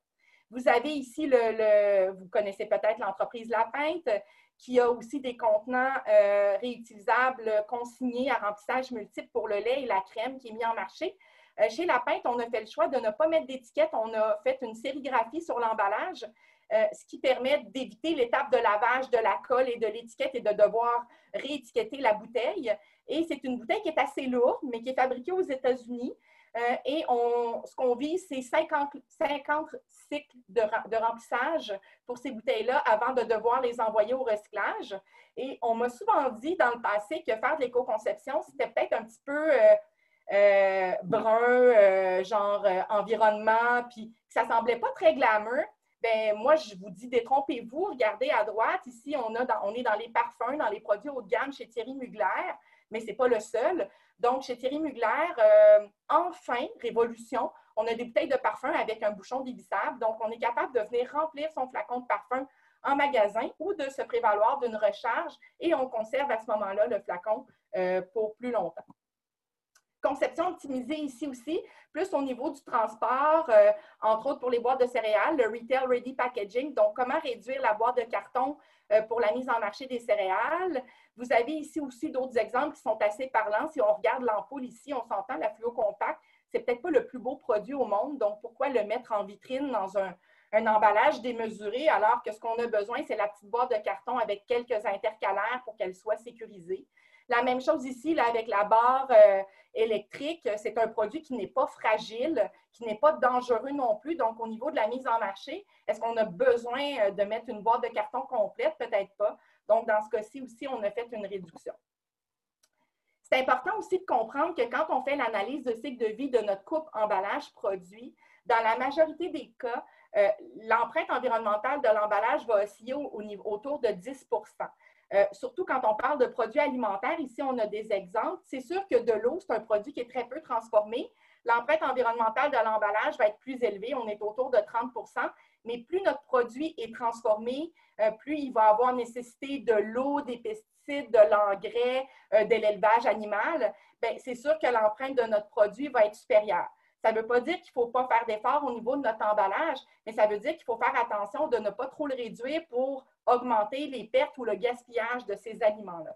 Vous avez ici, le, vous connaissez peut-être l'entreprise La Pinte, qui a aussi des contenants réutilisables consignés à remplissage multiple pour le lait et la crème qui est mis en marché. Euh, chez La Pinte, on a fait le choix de ne pas mettre d'étiquette. On a fait une sérigraphie sur l'emballage, euh, ce qui permet d'éviter l'étape de lavage de la colle et de l'étiquette et de devoir réétiqueter la bouteille. Et c'est une bouteille qui est assez lourde, mais qui est fabriquée aux États-Unis. Euh, et on, ce qu'on vit, c'est 50, 50, cycles de, de, remplissage pour ces bouteilles-là avant de devoir les envoyer au recyclage. Et on m'a souvent dit dans le passé que faire de l'éco-conception, c'était peut-être un petit peu euh, brun, genre environnement, puis ça semblait pas très glamour. Ben moi, je vous dis, détrompez-vous. Regardez à droite, ici, on, a on est dans les parfums, dans les produits haut de gamme chez Thierry Mugler, mais ce n'est pas le seul. Donc, chez Thierry Mugler, enfin, révolution, on a des bouteilles de parfum avec un bouchon dévissable. Donc, on est capable de venir remplir son flacon de parfum en magasin ou de se prévaloir d'une recharge et on conserve à ce moment-là le flacon pour plus longtemps conception optimisée ici aussi, plus au niveau du transport, euh, entre autres pour les boîtes de céréales, le Retail Ready Packaging. Donc, comment réduire la boîte de carton euh, pour la mise en marché des céréales? Vous avez ici aussi d'autres exemples qui sont assez parlants. Si on regarde l'ampoule ici, on s'entend la fluo compact. C'est peut-être pas le plus beau produit au monde, donc pourquoi le mettre en vitrine dans un, un emballage démesuré alors que ce qu'on a besoin, c'est la petite boîte de carton avec quelques intercalaires pour qu'elle soit sécurisée? La même chose ici avec la barre euh, électrique. C'est un produit qui n'est pas fragile, qui n'est pas dangereux non plus. Donc, au niveau de la mise en marché, est-ce qu'on a besoin euh, de mettre une boîte de carton complète? Peut-être pas. Donc, dans ce cas-ci aussi, on a fait une réduction. C'est important aussi de comprendre que quand on fait l'analyse de cycle de vie de notre coupe emballage produit, dans la majorité des cas, euh, l'empreinte environnementale de l'emballage va osciller au, niveau, autour de 10 euh, surtout quand on parle de produits alimentaires, ici on a des exemples. C'est sûr que de l'eau, c'est un produit qui est très peu transformé. L'empreinte environnementale de l'emballage va être plus élevée, on est autour de 30% mais plus notre produit est transformé, euh, plus il va avoir nécessité de l'eau, des pesticides, de l'engrais, euh, de l'élevage animal. c'est sûr que l'empreinte de notre produit va être supérieure. Ça ne veut pas dire qu'il ne faut pas faire d'efforts au niveau de notre emballage, mais ça veut dire qu'il faut faire attention de ne pas trop le réduire pour augmenter les pertes ou le gaspillage de ces aliments-là.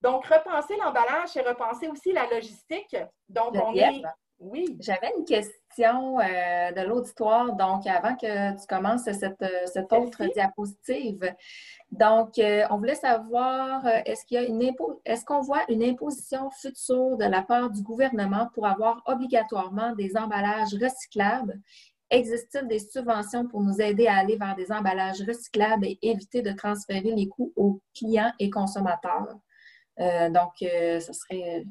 Donc, repenser l'emballage, c'est repenser aussi la logistique. Donc, on est. Oui. J'avais une question euh, de l'auditoire, donc avant que tu commences cette, cette autre diapositive. Donc, euh, on voulait savoir, euh, est-ce qu'il y a une est-ce qu'on voit une imposition future de la part du gouvernement pour avoir obligatoirement des emballages recyclables? Existe-t-il des subventions pour nous aider à aller vers des emballages recyclables et éviter de transférer les coûts aux clients et consommateurs? donc, ce serait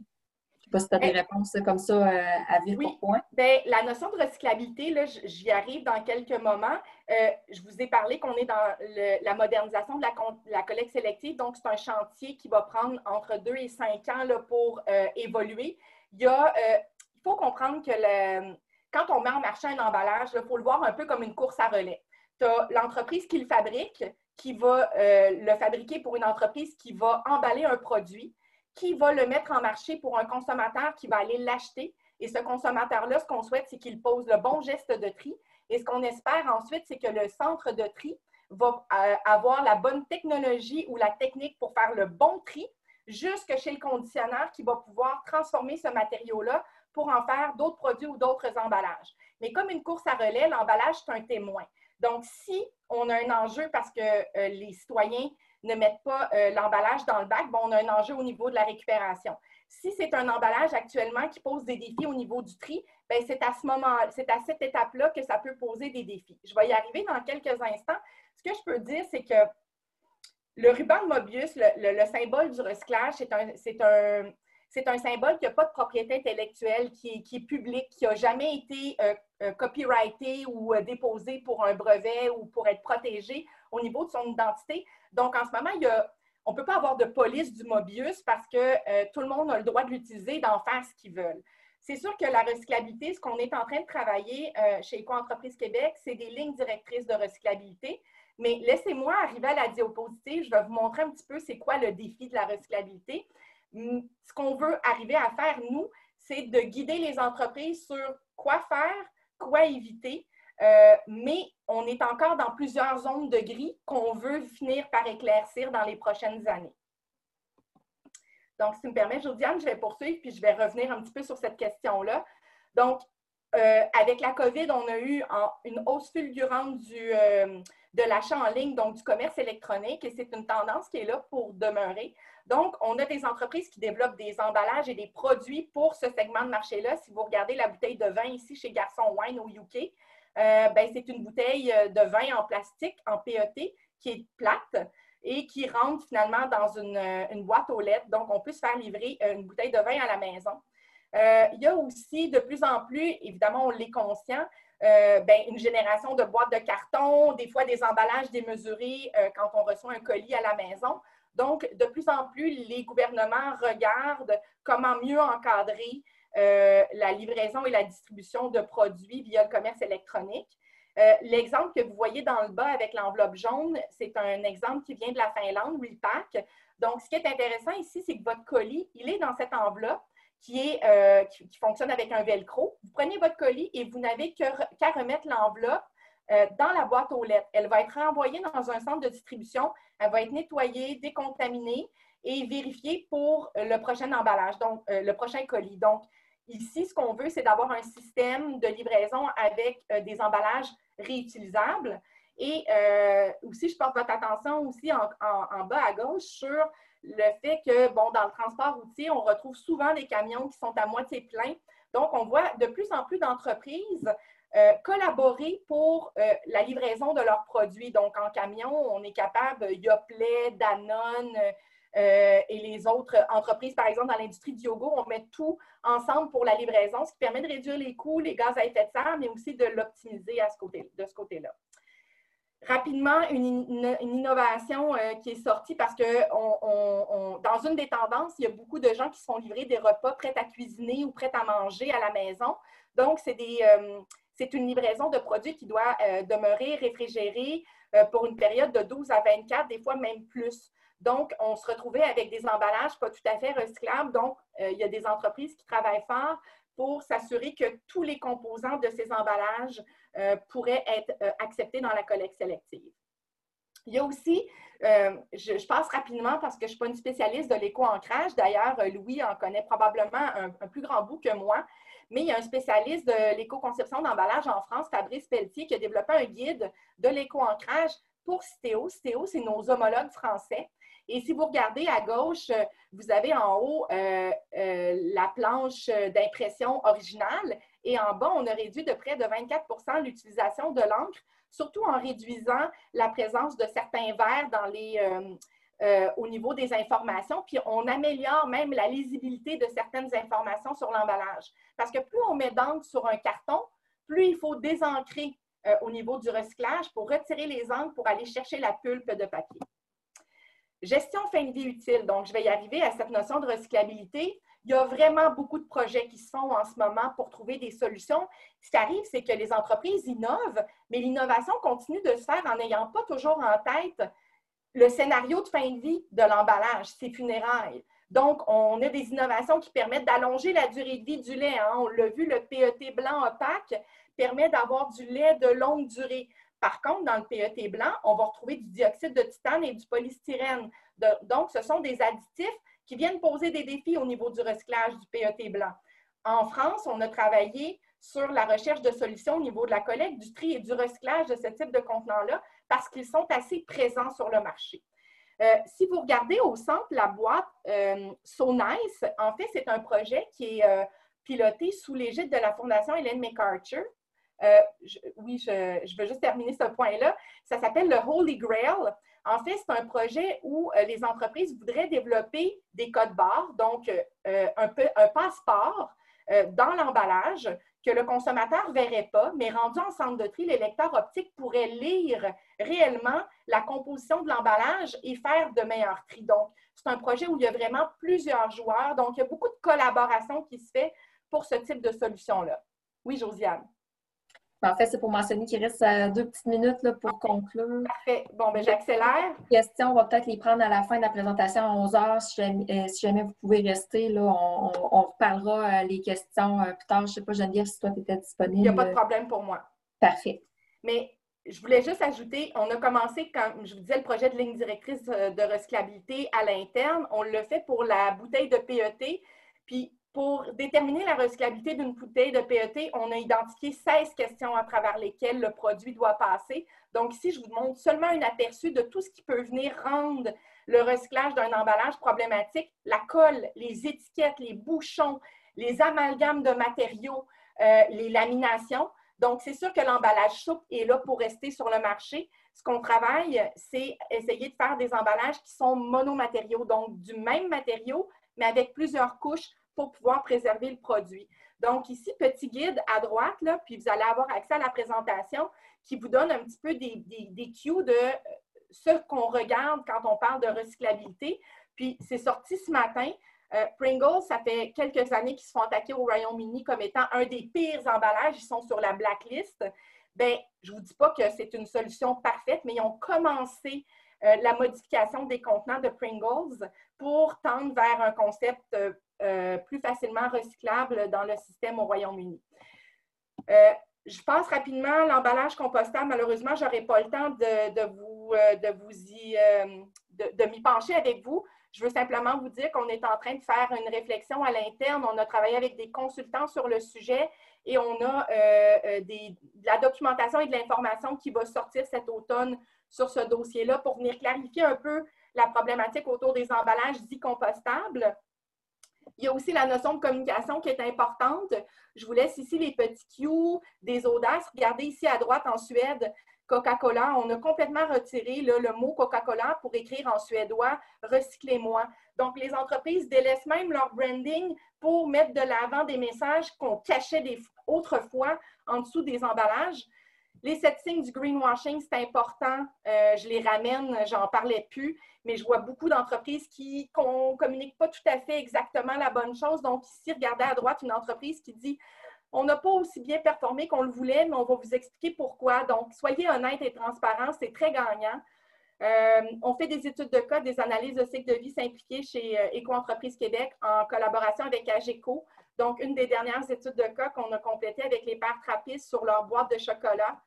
sais pas si tu as des ben, réponses comme ça euh, à vivre oui. point. Bien, la notion de recyclabilité, là, j'y arrive dans quelques moments. Euh, je vous ai parlé qu'on est dans la modernisation de la, collecte sélective, donc c'est un chantier qui va prendre entre deux et cinq ans là, pour euh, évoluer. Il, y a, il faut comprendre que le, quand on met en marché un emballage, il faut le voir un peu comme une course à relais. Tu as l'entreprise qui le fabrique, qui va le fabriquer pour une entreprise qui va emballer un produit qui va le mettre en marché pour un consommateur qui va aller l'acheter. Et ce consommateur-là, ce qu'on souhaite, c'est qu'il pose le bon geste de tri. Et ce qu'on espère ensuite, c'est que le centre de tri va euh, avoir la bonne technologie ou la technique pour faire le bon tri jusque chez le conditionneur qui va pouvoir transformer ce matériau-là pour en faire d'autres produits ou d'autres emballages. Mais comme une course à relais, l'emballage, c'est un témoin. Donc, si on a un enjeu parce que euh, les citoyens ne mettent pas euh, l'emballage dans le bac, bon, on a un enjeu au niveau de la récupération. Si c'est un emballage actuellement qui pose des défis au niveau du tri, ben, c'est à ce moment, c'est à cette étape-là que ça peut poser des défis. Je vais y arriver dans quelques instants. Ce que je peux dire, c'est que le ruban de Mobius, le, symbole du recyclage, c'est un, c'est un symbole qui n'a pas de propriété intellectuelle, qui est, public, qui n'a jamais été euh, euh, copyrighté ou déposé pour un brevet ou pour être protégé au niveau de son identité. Donc, en ce moment, on ne peut pas avoir de police du Mobius parce que euh, tout le monde a le droit de l'utiliser, d'en faire ce qu'ils veulent. C'est sûr que la recyclabilité, ce qu'on est en train de travailler euh, chez Éco-entreprise Québec, c'est des lignes directrices de recyclabilité. Mais laissez-moi arriver à la diapositive. Je vais vous montrer un petit peu c'est quoi le défi de la recyclabilité. Ce qu'on veut arriver à faire, nous, c'est de guider les entreprises sur quoi faire, quoi éviter, euh, mais on est encore dans plusieurs zones de gris qu'on veut finir par éclaircir dans les prochaines années. Donc, si tu me permets, Josiane, je vais poursuivre puis je vais revenir un petit peu sur cette question-là. Donc, euh, avec la COVID, on a eu une hausse fulgurante du, euh, de l'achat en ligne, donc du commerce électronique, et c'est une tendance qui est là pour demeurer. Donc, on a des entreprises qui développent des emballages et des produits pour ce segment de marché-là. Si vous regardez la bouteille de vin ici chez Garçon Wine au UK, euh, ben, c'est une bouteille euh, de vin en plastique, en PET, qui est plate et qui rentre finalement dans une, euh, une boîte aux lettres. Donc, on peut se faire livrer une bouteille de vin à la maison. il y a aussi de plus en plus, évidemment, on l'est conscient, ben, une génération de boîtes de carton, des fois des emballages démesurés quand on reçoit un colis à la maison. Donc, de plus en plus, les gouvernements regardent comment mieux encadrer euh, la livraison et la distribution de produits via le commerce électronique. Euh, l'exemple que vous voyez dans le bas avec l'enveloppe jaune, c'est un exemple qui vient de la Finlande, Repack. Donc, ce qui est intéressant ici, c'est que votre colis, il est dans cette enveloppe qui, est, euh, qui, fonctionne avec un velcro. Vous prenez votre colis et vous n'avez qu'à remettre l'enveloppe dans la boîte aux lettres. Elle va être renvoyée dans un centre de distribution. Elle va être nettoyée, décontaminée et vérifiée pour le prochain emballage, donc le prochain colis. Donc, Ici, ce qu'on veut, c'est d'avoir un système de livraison avec euh, des emballages réutilisables. Et euh, aussi, je porte votre attention aussi en, bas à gauche sur le fait que, bon, dans le transport routier, on retrouve souvent des camions qui sont à moitié pleins. Donc, on voit de plus en plus d'entreprises euh, collaborer pour la livraison de leurs produits. Donc, en camion, on est capable, Yoplait, Danone, euh, et les autres entreprises, par exemple, dans l'industrie du yoga, on met tout ensemble pour la livraison, ce qui permet de réduire les coûts, les gaz à effet de serre, mais aussi de l'optimiser de ce côté-là. Rapidement, une, innovation euh, qui est sortie parce que dans une des tendances, il y a beaucoup de gens qui se font livrer des repas prêts à cuisiner ou prêts à manger à la maison. Donc, c'est euh, une livraison de produits qui doit demeurer réfrigérés pour une période de 12 à 24, des fois même plus. Donc, on se retrouvait avec des emballages pas tout à fait recyclables. Donc, euh, il y a des entreprises qui travaillent fort pour s'assurer que tous les composants de ces emballages euh, pourraient être euh, acceptés dans la collecte sélective. Il y a aussi, je, passe rapidement parce que je ne suis pas une spécialiste de l'éco-ancrage. D'ailleurs, Louis en connaît probablement un, plus grand bout que moi. mais il y a un spécialiste de l'éco-conception d'emballage en France, Fabrice Pelletier, qui a développé un guide de l'éco-ancrage pour Citeo. Citeo, c'est nos homologues français. Et si vous regardez à gauche, vous avez en haut euh, euh, la planche d'impression originale et en bas, on a réduit de près de 24% l'utilisation de l'encre, surtout en réduisant la présence de certains verres dans les, euh, au niveau des informations, puis on améliore même la lisibilité de certaines informations sur l'emballage. Parce que plus on met d'encre sur un carton, plus il faut désancrer au niveau du recyclage pour retirer les encres pour aller chercher la pulpe de papier. Gestion fin de vie utile. Donc, je vais y arriver à cette notion de recyclabilité. Il y a vraiment beaucoup de projets qui se font en ce moment pour trouver des solutions. Ce qui arrive, c'est que les entreprises innovent, mais l'innovation continue de se faire en n'ayant pas toujours en tête le scénario de fin de vie de l'emballage, ses funérailles. Donc, on a des innovations qui permettent d'allonger la durée de vie du lait. Hein. On l'a vu, le PET blanc opaque permet d'avoir du lait de longue durée. Par contre, dans le PET blanc, on va retrouver du dioxyde de titane et du polystyrène. donc, ce sont des additifs qui viennent poser des défis au niveau du recyclage du PET blanc. En France, on a travaillé sur la recherche de solutions au niveau de la collecte, du tri et du recyclage de ce type de contenants-là parce qu'ils sont assez présents sur le marché. Euh, si vous regardez au centre la boîte euh, So Nice, en fait, c'est un projet qui est euh, piloté sous l'égide de la Fondation Hélène MacArthur. Euh, oui, je, veux juste terminer ce point-là. Ça s'appelle le Holy Grail. En fait, c'est un projet où euh, les entreprises voudraient développer des codes barres, donc euh, un, un, passeport dans l'emballage que le consommateur ne verrait pas, mais rendu en centre de tri, les lecteurs optiques pourraient lire réellement la composition de l'emballage et faire de meilleurs tri. Donc, c'est un projet où il y a vraiment plusieurs joueurs. Donc, il y a beaucoup de collaboration qui se fait pour ce type de solution-là. Oui, Josiane. En fait, c'est pour mentionner qu'il reste euh, deux petites minutes là, pour conclure. Parfait. Bon, ben j'accélère. Les questions, on va peut-être les prendre à la fin de la présentation à 11 heures. Si jamais, vous pouvez rester, là, on, reparlera euh, les questions euh, plus tard. Je ne sais pas, Geneviève, si toi, tu étais disponible. Il n'y a pas de problème pour moi. Parfait. Mais je voulais juste ajouter, on a commencé, comme je vous disais, le projet de ligne directrice de recyclabilité à l'interne. On le fait pour la bouteille de PET. Puis pour déterminer la recyclabilité d'une bouteille de PET, on a identifié 16 questions à travers lesquelles le produit doit passer. Donc ici, je vous montre seulement un aperçu de tout ce qui peut venir rendre le recyclage d'un emballage problématique. La colle, les étiquettes, les bouchons, les amalgames de matériaux, euh, les laminations. Donc, c'est sûr que l'emballage souple est là pour rester sur le marché. Ce qu'on travaille, c'est essayer de faire des emballages qui sont monomatériaux, donc du même matériau, mais avec plusieurs couches pour pouvoir préserver le produit. Donc, ici, petit guide à droite, puis vous allez avoir accès à la présentation qui vous donne un petit peu des, des, cues de euh, ce qu'on regarde quand on parle de recyclabilité. Puis, c'est sorti ce matin. Euh, Pringles, ça fait quelques années qu'ils se font attaquer au Royaume-Uni comme étant un des pires emballages. Ils sont sur la blacklist. Bien, je ne vous dis pas que c'est une solution parfaite, mais ils ont commencé euh, la modification des contenants de Pringles pour tendre vers un concept euh, plus facilement recyclables dans le système au Royaume-Uni. Euh, je passe rapidement l'emballage compostable. Malheureusement, je n'aurai pas le temps de, vous, euh, de vous y, de, m'y pencher avec vous. Je veux simplement vous dire qu'on est en train de faire une réflexion à l'interne. On a travaillé avec des consultants sur le sujet et on a des, de la documentation et de l'information qui va sortir cet automne sur ce dossier-là pour venir clarifier un peu la problématique autour des emballages dits compostables. Il y a aussi la notion de communication qui est importante. Je vous laisse ici les petits cues des audaces. Regardez ici à droite en Suède, Coca-Cola. On a complètement retiré le mot Coca-Cola pour écrire en suédois Recyclez-moi. Donc, les entreprises délaissent même leur branding pour mettre de l'avant des messages qu'on cachait autrefois en dessous des emballages. Les sept signes du greenwashing, c'est important. Euh, je les ramène, j'en parlais plus, mais je vois beaucoup d'entreprises qui ne communiquent pas tout à fait exactement la bonne chose. Donc, ici, regardez à droite une entreprise qui dit on n'a pas aussi bien performé qu'on le voulait, mais on va vous expliquer pourquoi. Donc, soyez honnête et transparent, c'est très gagnant. Euh, on fait des études de cas, des analyses de cycle de vie simplifiées chez euh, Éco-entreprise Québec en collaboration avec AGECO. Donc, une des dernières études de cas qu'on a complétées avec les pères trappistes sur leur boîte de chocolat.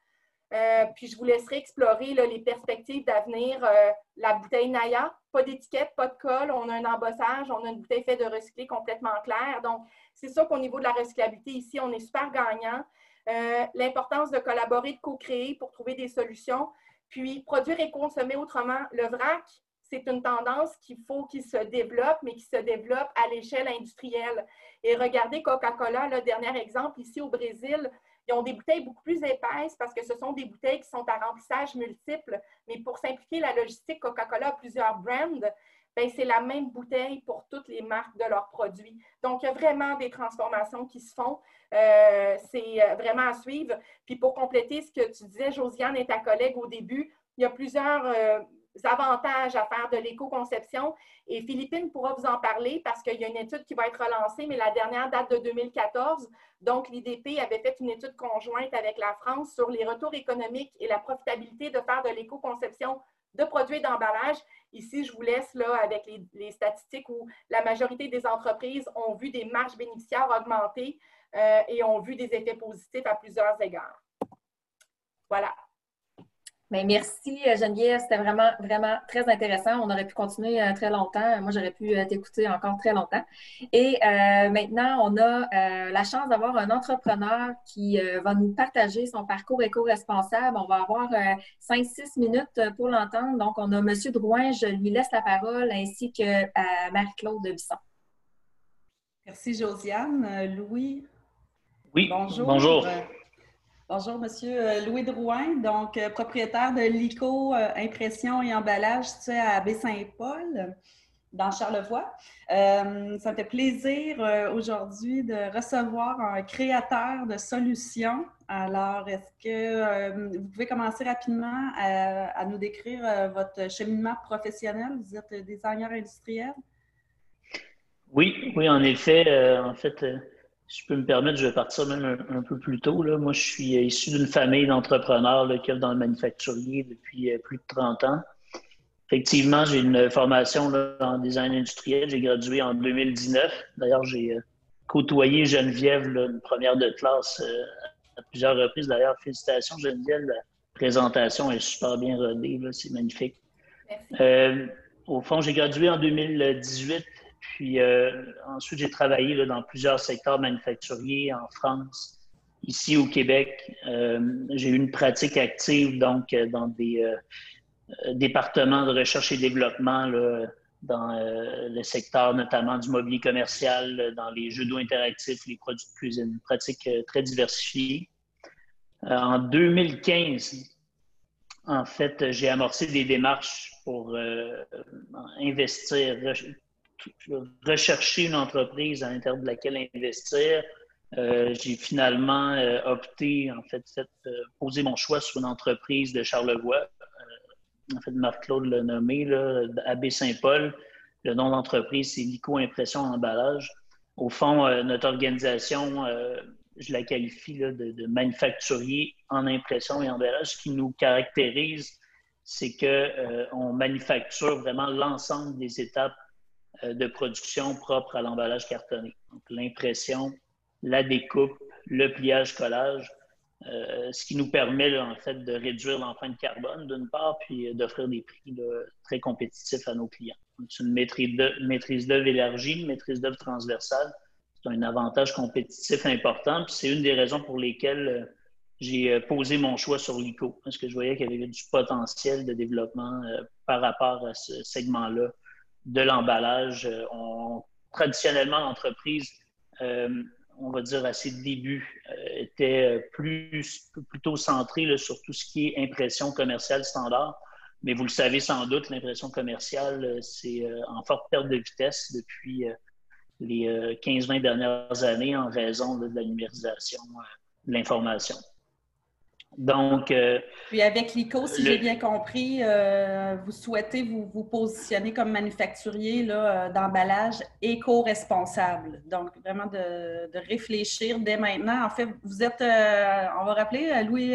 Euh, puis je vous laisserai explorer les perspectives d'avenir. Euh, la bouteille Naya, pas d'étiquette, pas de colle, on a un embossage, on a une bouteille faite de recyclé complètement claire. Donc, c'est sûr qu'au niveau de la recyclabilité, ici, on est super gagnant. Euh, l'importance de collaborer, de co-créer pour trouver des solutions. Puis, produire et consommer autrement. Le vrac, c'est une tendance qu'il faut qu'il se développe, mais qui se développe à l'échelle industrielle. Et regardez Coca-Cola, le dernier exemple, ici au Brésil, ils ont des bouteilles beaucoup plus épaisses parce que ce sont des bouteilles qui sont à remplissage multiple. Mais pour simplifier la logistique, Coca-Cola a plusieurs brands. Ben, c'est la même bouteille pour toutes les marques de leurs produits. Donc, il y a vraiment des transformations qui se font. Euh, c'est euh, vraiment à suivre. Puis pour compléter ce que tu disais, Josiane et ta collègue au début, il y a plusieurs euh, avantages à faire de l'éco-conception. Et Philippine pourra vous en parler parce qu'il y a une étude qui va être relancée, mais la dernière date de 2014. Donc, l'IDP avait fait une étude conjointe avec la France sur les retours économiques et la profitabilité de faire de l'éco-conception de produits d'emballage. Ici, je vous laisse là avec les, statistiques où la majorité des entreprises ont vu des marges bénéficiaires augmenter euh, et ont vu des effets positifs à plusieurs égards. Voilà. Bien, merci euh, Geneviève, c'était vraiment, vraiment très intéressant. On aurait pu continuer euh, très longtemps. Moi, j'aurais pu euh, t'écouter encore très longtemps. Et maintenant, on a la chance d'avoir un entrepreneur qui va nous partager son parcours éco-responsable. On va avoir 5-6 minutes pour l'entendre. Donc, on a M. Drouin, je lui laisse la parole, ainsi que Marie-Claude Bisson. Merci Josiane. Louis. Oui, bonjour. Bonjour. Bonjour, Monsieur euh, Louis Drouin, donc euh, propriétaire de l'ICO euh, Impression et Emballage situé à Baie-Saint-Paul, dans Charlevoix. ça me fait plaisir aujourd'hui de recevoir un créateur de solutions. Alors, est-ce que vous pouvez commencer rapidement à, nous décrire votre cheminement professionnel? Vous êtes designer industriel? Oui, oui, en effet. en fait, je peux me permettre, je vais partir même un, peu plus tôt. Là. Moi, je suis issu d'une famille d'entrepreneurs qui œuvrent dans le manufacturier depuis euh, plus de 30 ans. Effectivement, j'ai une formation en design industriel. J'ai gradué en 2019. D'ailleurs, j'ai euh, côtoyé Geneviève, une première de classe, euh, à plusieurs reprises. D'ailleurs, félicitations, Geneviève. La présentation est super bien rodée. C'est magnifique. au fond, j'ai gradué en 2018 puis euh, ensuite, j'ai travaillé dans plusieurs secteurs manufacturiers en France, ici au Québec. Euh, j'ai eu une pratique active donc euh, dans des départements de recherche et développement dans le secteur notamment du mobilier commercial, dans les jeux d'eau interactifs, les produits de cuisine, une pratique très diversifiée. en 2015, en fait, j'ai amorcé des démarches pour investir, rechercher une entreprise à l'intérieur de laquelle investir. Euh, j'ai finalement euh, opté, en fait, fait euh, poser mon choix sur une entreprise de Charlevoix. en fait, Marc-Claude l'a nommé, là, Saint-Paul. Le nom d'entreprise, c'est Lico Impression Emballage. Au fond, notre organisation, je la qualifie de, manufacturier en impression et emballage. Ce qui nous caractérise, c'est qu'on manufacture vraiment l'ensemble des étapes euh, de production propre à l'emballage cartonné. Donc, l'impression, la découpe, le pliage, collage, euh, ce qui nous permet en fait de réduire l'empreinte carbone d'une part, puis euh, d'offrir des prix très compétitifs à nos clients. C'est une maîtrise d'œuvre élargie, une maîtrise d'œuvre transversale. C'est un avantage compétitif important, puis c'est une des raisons pour lesquelles j'ai posé mon choix sur l'ICO, parce que je voyais qu'il y avait du potentiel de développement par rapport à ce segment-là de l'emballage. Euh, traditionnellement, l'entreprise, euh, on va dire à ses débuts, euh, était plus, plutôt centrée sur tout ce qui est impression commerciale standard. Mais vous le savez sans doute, l'impression commerciale, c'est en forte perte de vitesse depuis les 15-20 dernières années en raison de la numérisation de l'information. Donc. Euh, Puis avec l'ICO, si j'ai bien compris, euh, vous souhaitez vous, vous, positionner comme manufacturier euh, d'emballage éco-responsable. Donc, vraiment de, réfléchir dès maintenant. En fait, vous êtes, on va rappeler, Louis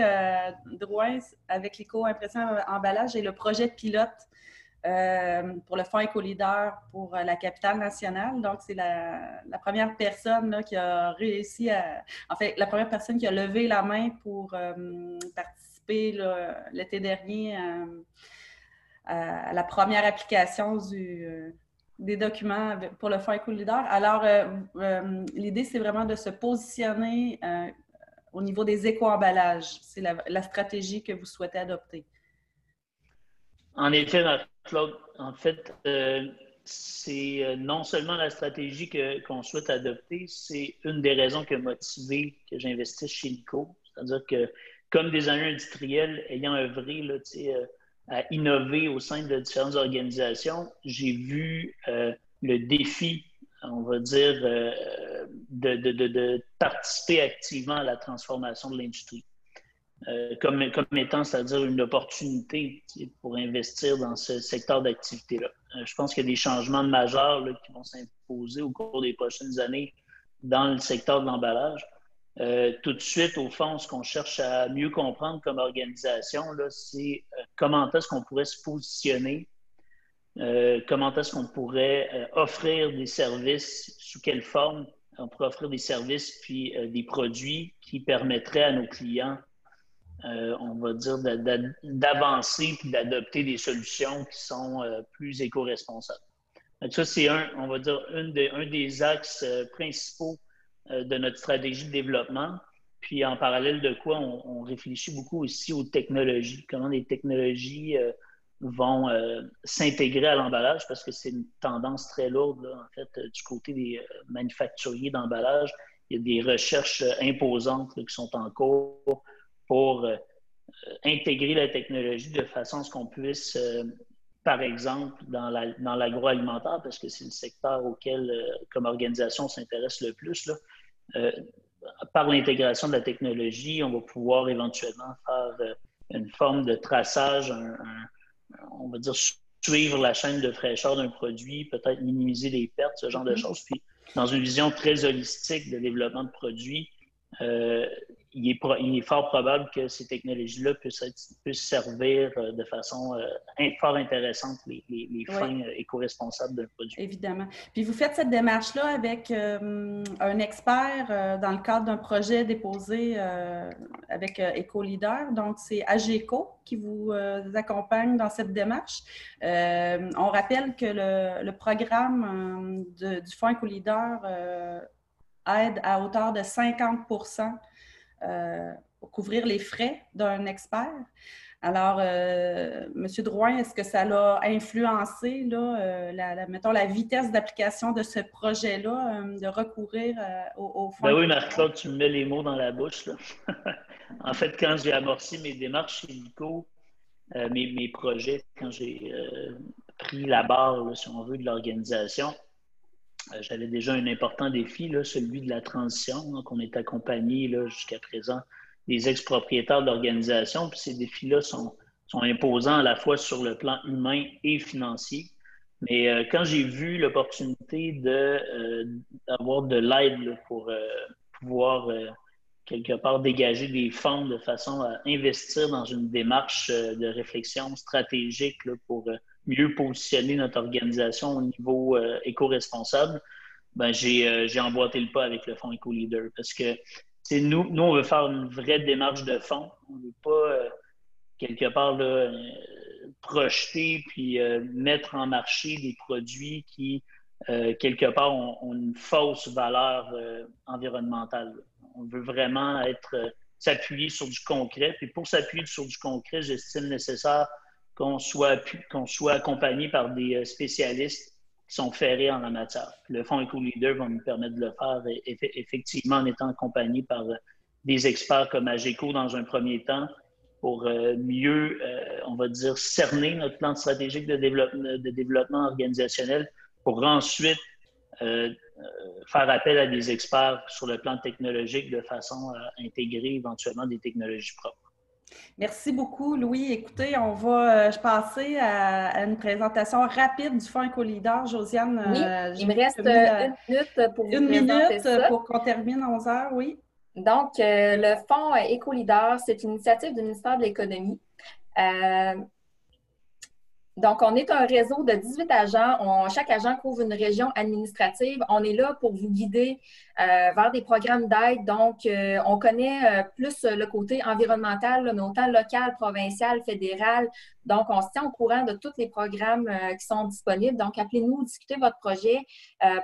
Drouin, avec l'ICO Impression Emballage et le projet pilote pour le Fonds Éco-Leader pour la capitale nationale. Donc, c'est la, première personne qui a réussi à... En fait, la première personne qui a levé la main pour participer l'été dernier à la première application des documents pour le Fonds Éco-Leader. Alors, euh, euh, l'idée, c'est vraiment de se positionner euh, au niveau des éco-emballages. C'est la, stratégie que vous souhaitez adopter. En effet, Claude, en fait, c'est non seulement la stratégie qu'on souhaite adopter, c'est une des raisons qui a motivé que j'investisse chez Nico. C'est-à-dire que, comme designer industriel, ayant œuvré, là, sais, à innover au sein de différentes organisations, j'ai vu euh, le défi, on va dire, euh, de, de, de, participer activement à la transformation de l'industrie. Euh, comme, étant, c'est-à-dire une opportunité pour investir dans ce secteur d'activité-là. je pense qu'il y a des changements majeurs qui vont s'imposer au cours des prochaines années dans le secteur de l'emballage. Euh, tout de suite, au fond, ce qu'on cherche à mieux comprendre comme organisation, c'est euh, comment est-ce qu'on pourrait se positionner, euh, comment est-ce qu'on pourrait offrir des services, sous quelle forme on pourrait offrir des services puis des produits qui permettraient à nos clients, on va dire, d'avancer puis d'adopter des solutions qui sont plus éco-responsables. Ça, c'est un, on va dire, un des axes principaux euh, de notre stratégie de développement. Puis en parallèle de quoi, on, réfléchit beaucoup aussi aux technologies, comment les technologies euh, vont euh, s'intégrer à l'emballage parce que c'est une tendance très lourde en fait du côté des manufacturiers d'emballage. Il y a des recherches imposantes qui sont en cours pour intégrer la technologie de façon à ce qu'on puisse par exemple, dans l'agroalimentaire, parce que c'est le secteur auquel, comme organisation, on s'intéresse le plus, là, euh, par l'intégration de la technologie, on va pouvoir éventuellement faire euh, une forme de traçage, on va dire suivre la chaîne de fraîcheur d'un produit, peut-être minimiser les pertes, ce genre de mm-hmm. choses. Puis, dans une vision très holistique de développement de produits, euh, il est, fort probable que ces technologies-là puissent, servir euh, de façon euh, fort intéressante les, fins euh, éco-responsables d'un produit. Évidemment. Puis vous faites cette démarche-là avec un expert dans le cadre d'un projet déposé avec EcoLeader. Donc, c'est AGECO qui vous accompagne dans cette démarche. on rappelle que le, programme du Fonds EcoLeader aide à hauteur de 50 euh, pour couvrir les frais d'un expert. Alors, euh, M. Drouin, est-ce que ça l'a influencé, là, euh, la, mettons, la vitesse d'application de ce projet-là, de recourir au, fonds? Ben oui, Marc-Claude, tu me mets les mots dans la bouche. en fait, quand j'ai amorcé mes démarches chez Nico, mes, mes, projets, quand j'ai pris la barre, si on veut, de l'organisation, euh, j'avais déjà un important défi, là, celui de la transition. Donc, on est accompagné jusqu'à présent des ex-propriétaires d'organisations. Puis ces défis-là sont, imposants à la fois sur le plan humain et financier. Mais euh, quand j'ai vu l'opportunité d'avoir de, euh, de l'aide pour pouvoir quelque part dégager des fonds de façon à investir dans une démarche de réflexion stratégique pour mieux positionner notre organisation au niveau euh, éco-responsable, ben, euh, j'ai, emboîté le pas avec le fonds Eco-Leader parce que nous, nous, on veut faire une vraie démarche de fonds. On ne veut pas, euh, quelque part, là, projeter puis mettre en marché des produits qui, quelque part, ont, une fausse valeur environnementale. On veut vraiment être s'appuyer sur du concret. Puis pour s'appuyer sur du concret, j'estime nécessaire qu'on soit, qu'on soit accompagné par des euh, spécialistes qui sont ferrés en la matière. Le Fonds EcoLeader va nous permettre de le faire effectivement en étant accompagné par euh, des experts comme AGECO dans un premier temps pour euh, mieux, on va dire, cerner notre plan stratégique de développement organisationnel pour ensuite faire appel à des experts sur le plan technologique de façon à intégrer éventuellement des technologies propres. Merci beaucoup, Louis. Écoutez, on va euh, passer à, une présentation rapide du Fonds Eco-Leader. Josiane, oui, euh, il me reste une minute pour une minute pour qu'on termine à 11 heures, oui. Donc, euh, le Fonds Eco-Leader, c'est une initiative du ministère de l'Économie Donc, on est un réseau de 18 agents. chaque agent couvre une région administrative. On est là pour vous guider euh, vers des programmes d'aide. Donc, euh, on connaît euh, plus le côté environnemental, mais autant local, provincial, fédéral. Donc, on se tient au courant de tous les programmes qui sont disponibles. Donc, appelez-nous, discutez votre projet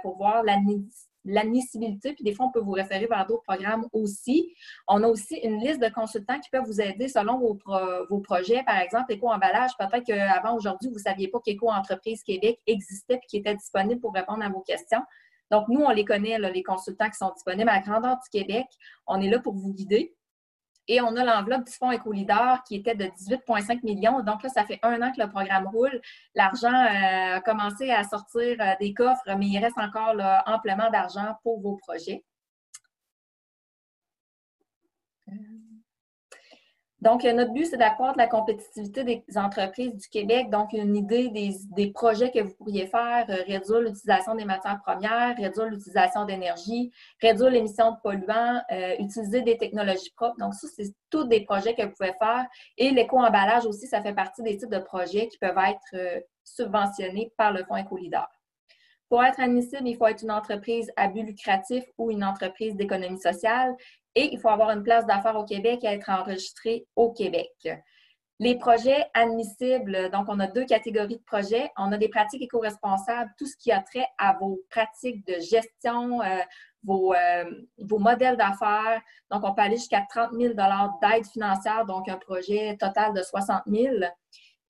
pour voir l'administration l'admissibilité, puis des fois, on peut vous référer vers d'autres programmes aussi. On a aussi une liste de consultants qui peuvent vous aider selon vos, projets. Par exemple, éco-emballage, peut-être qu'avant aujourd'hui, vous ne saviez pas qu'Éco-entreprise Québec existait et qui était disponible pour répondre à vos questions. Donc, nous, on les connaît, les consultants qui sont disponibles à la grandeur du Québec. On est là pour vous guider. Et on a l'enveloppe du fonds Écolidar qui était de 18,5 millions. Donc là, ça fait un an que le programme roule. L'argent euh, a commencé à sortir euh, des coffres, mais il reste encore amplement d'argent pour vos projets. Donc, euh, notre but, c'est d'accroître la compétitivité des entreprises du Québec. Donc, une idée des, projets que vous pourriez faire, euh, réduire l'utilisation des matières premières, réduire l'utilisation d'énergie, réduire l'émission de polluants, euh, utiliser des technologies propres. Donc, ça, c'est tous des projets que vous pouvez faire. Et l'éco-emballage aussi, ça fait partie des types de projets qui peuvent être subventionnés par le Fonds Écolidar. Pour être admissible, il faut être une entreprise à but lucratif ou une entreprise d'économie sociale et il faut avoir une place d'affaires au Québec et être enregistré au Québec. Les projets admissibles, donc on a deux catégories de projets. On a des pratiques éco-responsables, tout ce qui a trait à vos pratiques de gestion, euh, vos, euh, vos, modèles d'affaires. Donc, on peut aller jusqu'à 30 000 d'aide financière, donc un projet total de 60 000.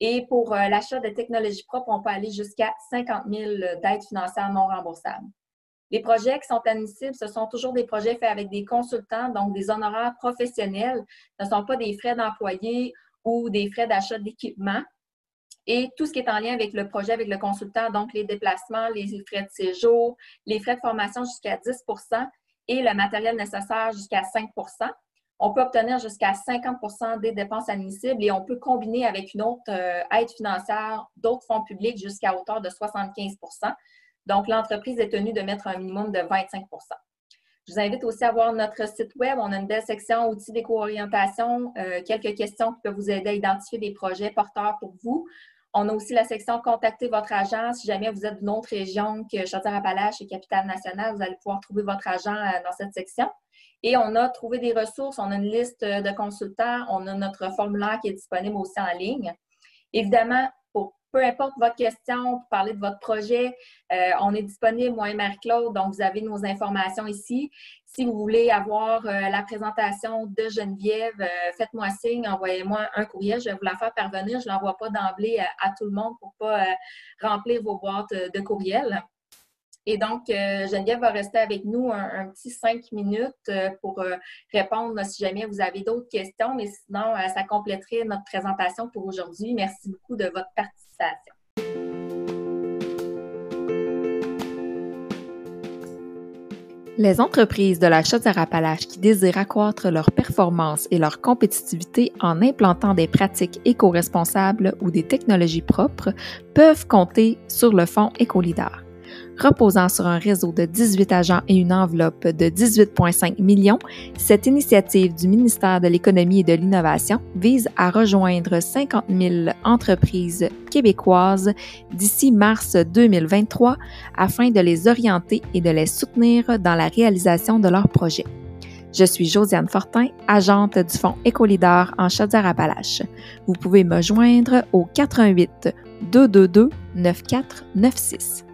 Et pour euh, l'achat de technologies propres, on peut aller jusqu'à 50 000 d'aides financières non remboursables. Les projets qui sont admissibles, ce sont toujours des projets faits avec des consultants, donc des honoraires professionnels. Ce ne sont pas des frais d'employés ou des frais d'achat d'équipement. Et tout ce qui est en lien avec le projet, avec le consultant, donc les déplacements, les frais de séjour, les frais de formation jusqu'à 10% et le matériel nécessaire jusqu'à 5% on peut obtenir jusqu'à 50% des dépenses admissibles et on peut combiner avec une autre euh, aide financière d'autres fonds publics jusqu'à hauteur de 75 donc, l'entreprise est tenue de mettre un minimum de 25% je vous invite aussi à voir notre site web. On a une belle section outils d'éco-orientation, euh, quelques questions qui peuvent vous aider à identifier des projets porteurs pour vous. On a aussi la section Contacter votre agent. Si jamais vous êtes d'une autre région que Chaudière-Appalaches et Capitale-Nationale, vous allez pouvoir trouver votre agent euh, dans cette section. Et on a trouvé des ressources. On a une liste de consultants. On a notre formulaire qui est disponible aussi en ligne. Évidemment, peu importe votre question, pour parler de votre projet, euh, on est disponible, moi et Marie-Claude, donc vous avez nos informations ici. Si vous voulez avoir euh, la présentation de Geneviève, euh, faites-moi signe, envoyez-moi un courriel, je vais vous la faire parvenir. Je ne l'envoie pas d'emblée à, tout le monde pour ne pas remplir vos boîtes de courriel. Et donc, Geneviève va rester avec nous un, petit cinq minutes pour répondre si jamais vous avez d'autres questions, mais sinon, ça compléterait notre présentation pour aujourd'hui. Merci beaucoup de votre Les entreprises de la Chaudière-Appalaches qui désirent accroître leur performance et leur compétitivité en implantant des pratiques éco-responsables ou des technologies propres peuvent compter sur le fonds Écolidar. Reposant sur un réseau de 18 agents et une enveloppe de 18,5 millions, cette initiative du ministère de l'Économie et de l'Innovation vise à rejoindre 50 000 entreprises québécoises d'ici mars 2023 afin de les orienter et de les soutenir dans la réalisation de leurs projets. Je suis Josiane Fortin, agente du Fonds Écolidar en Chaudière-Appalaches. Vous pouvez me joindre au 88 222 9496.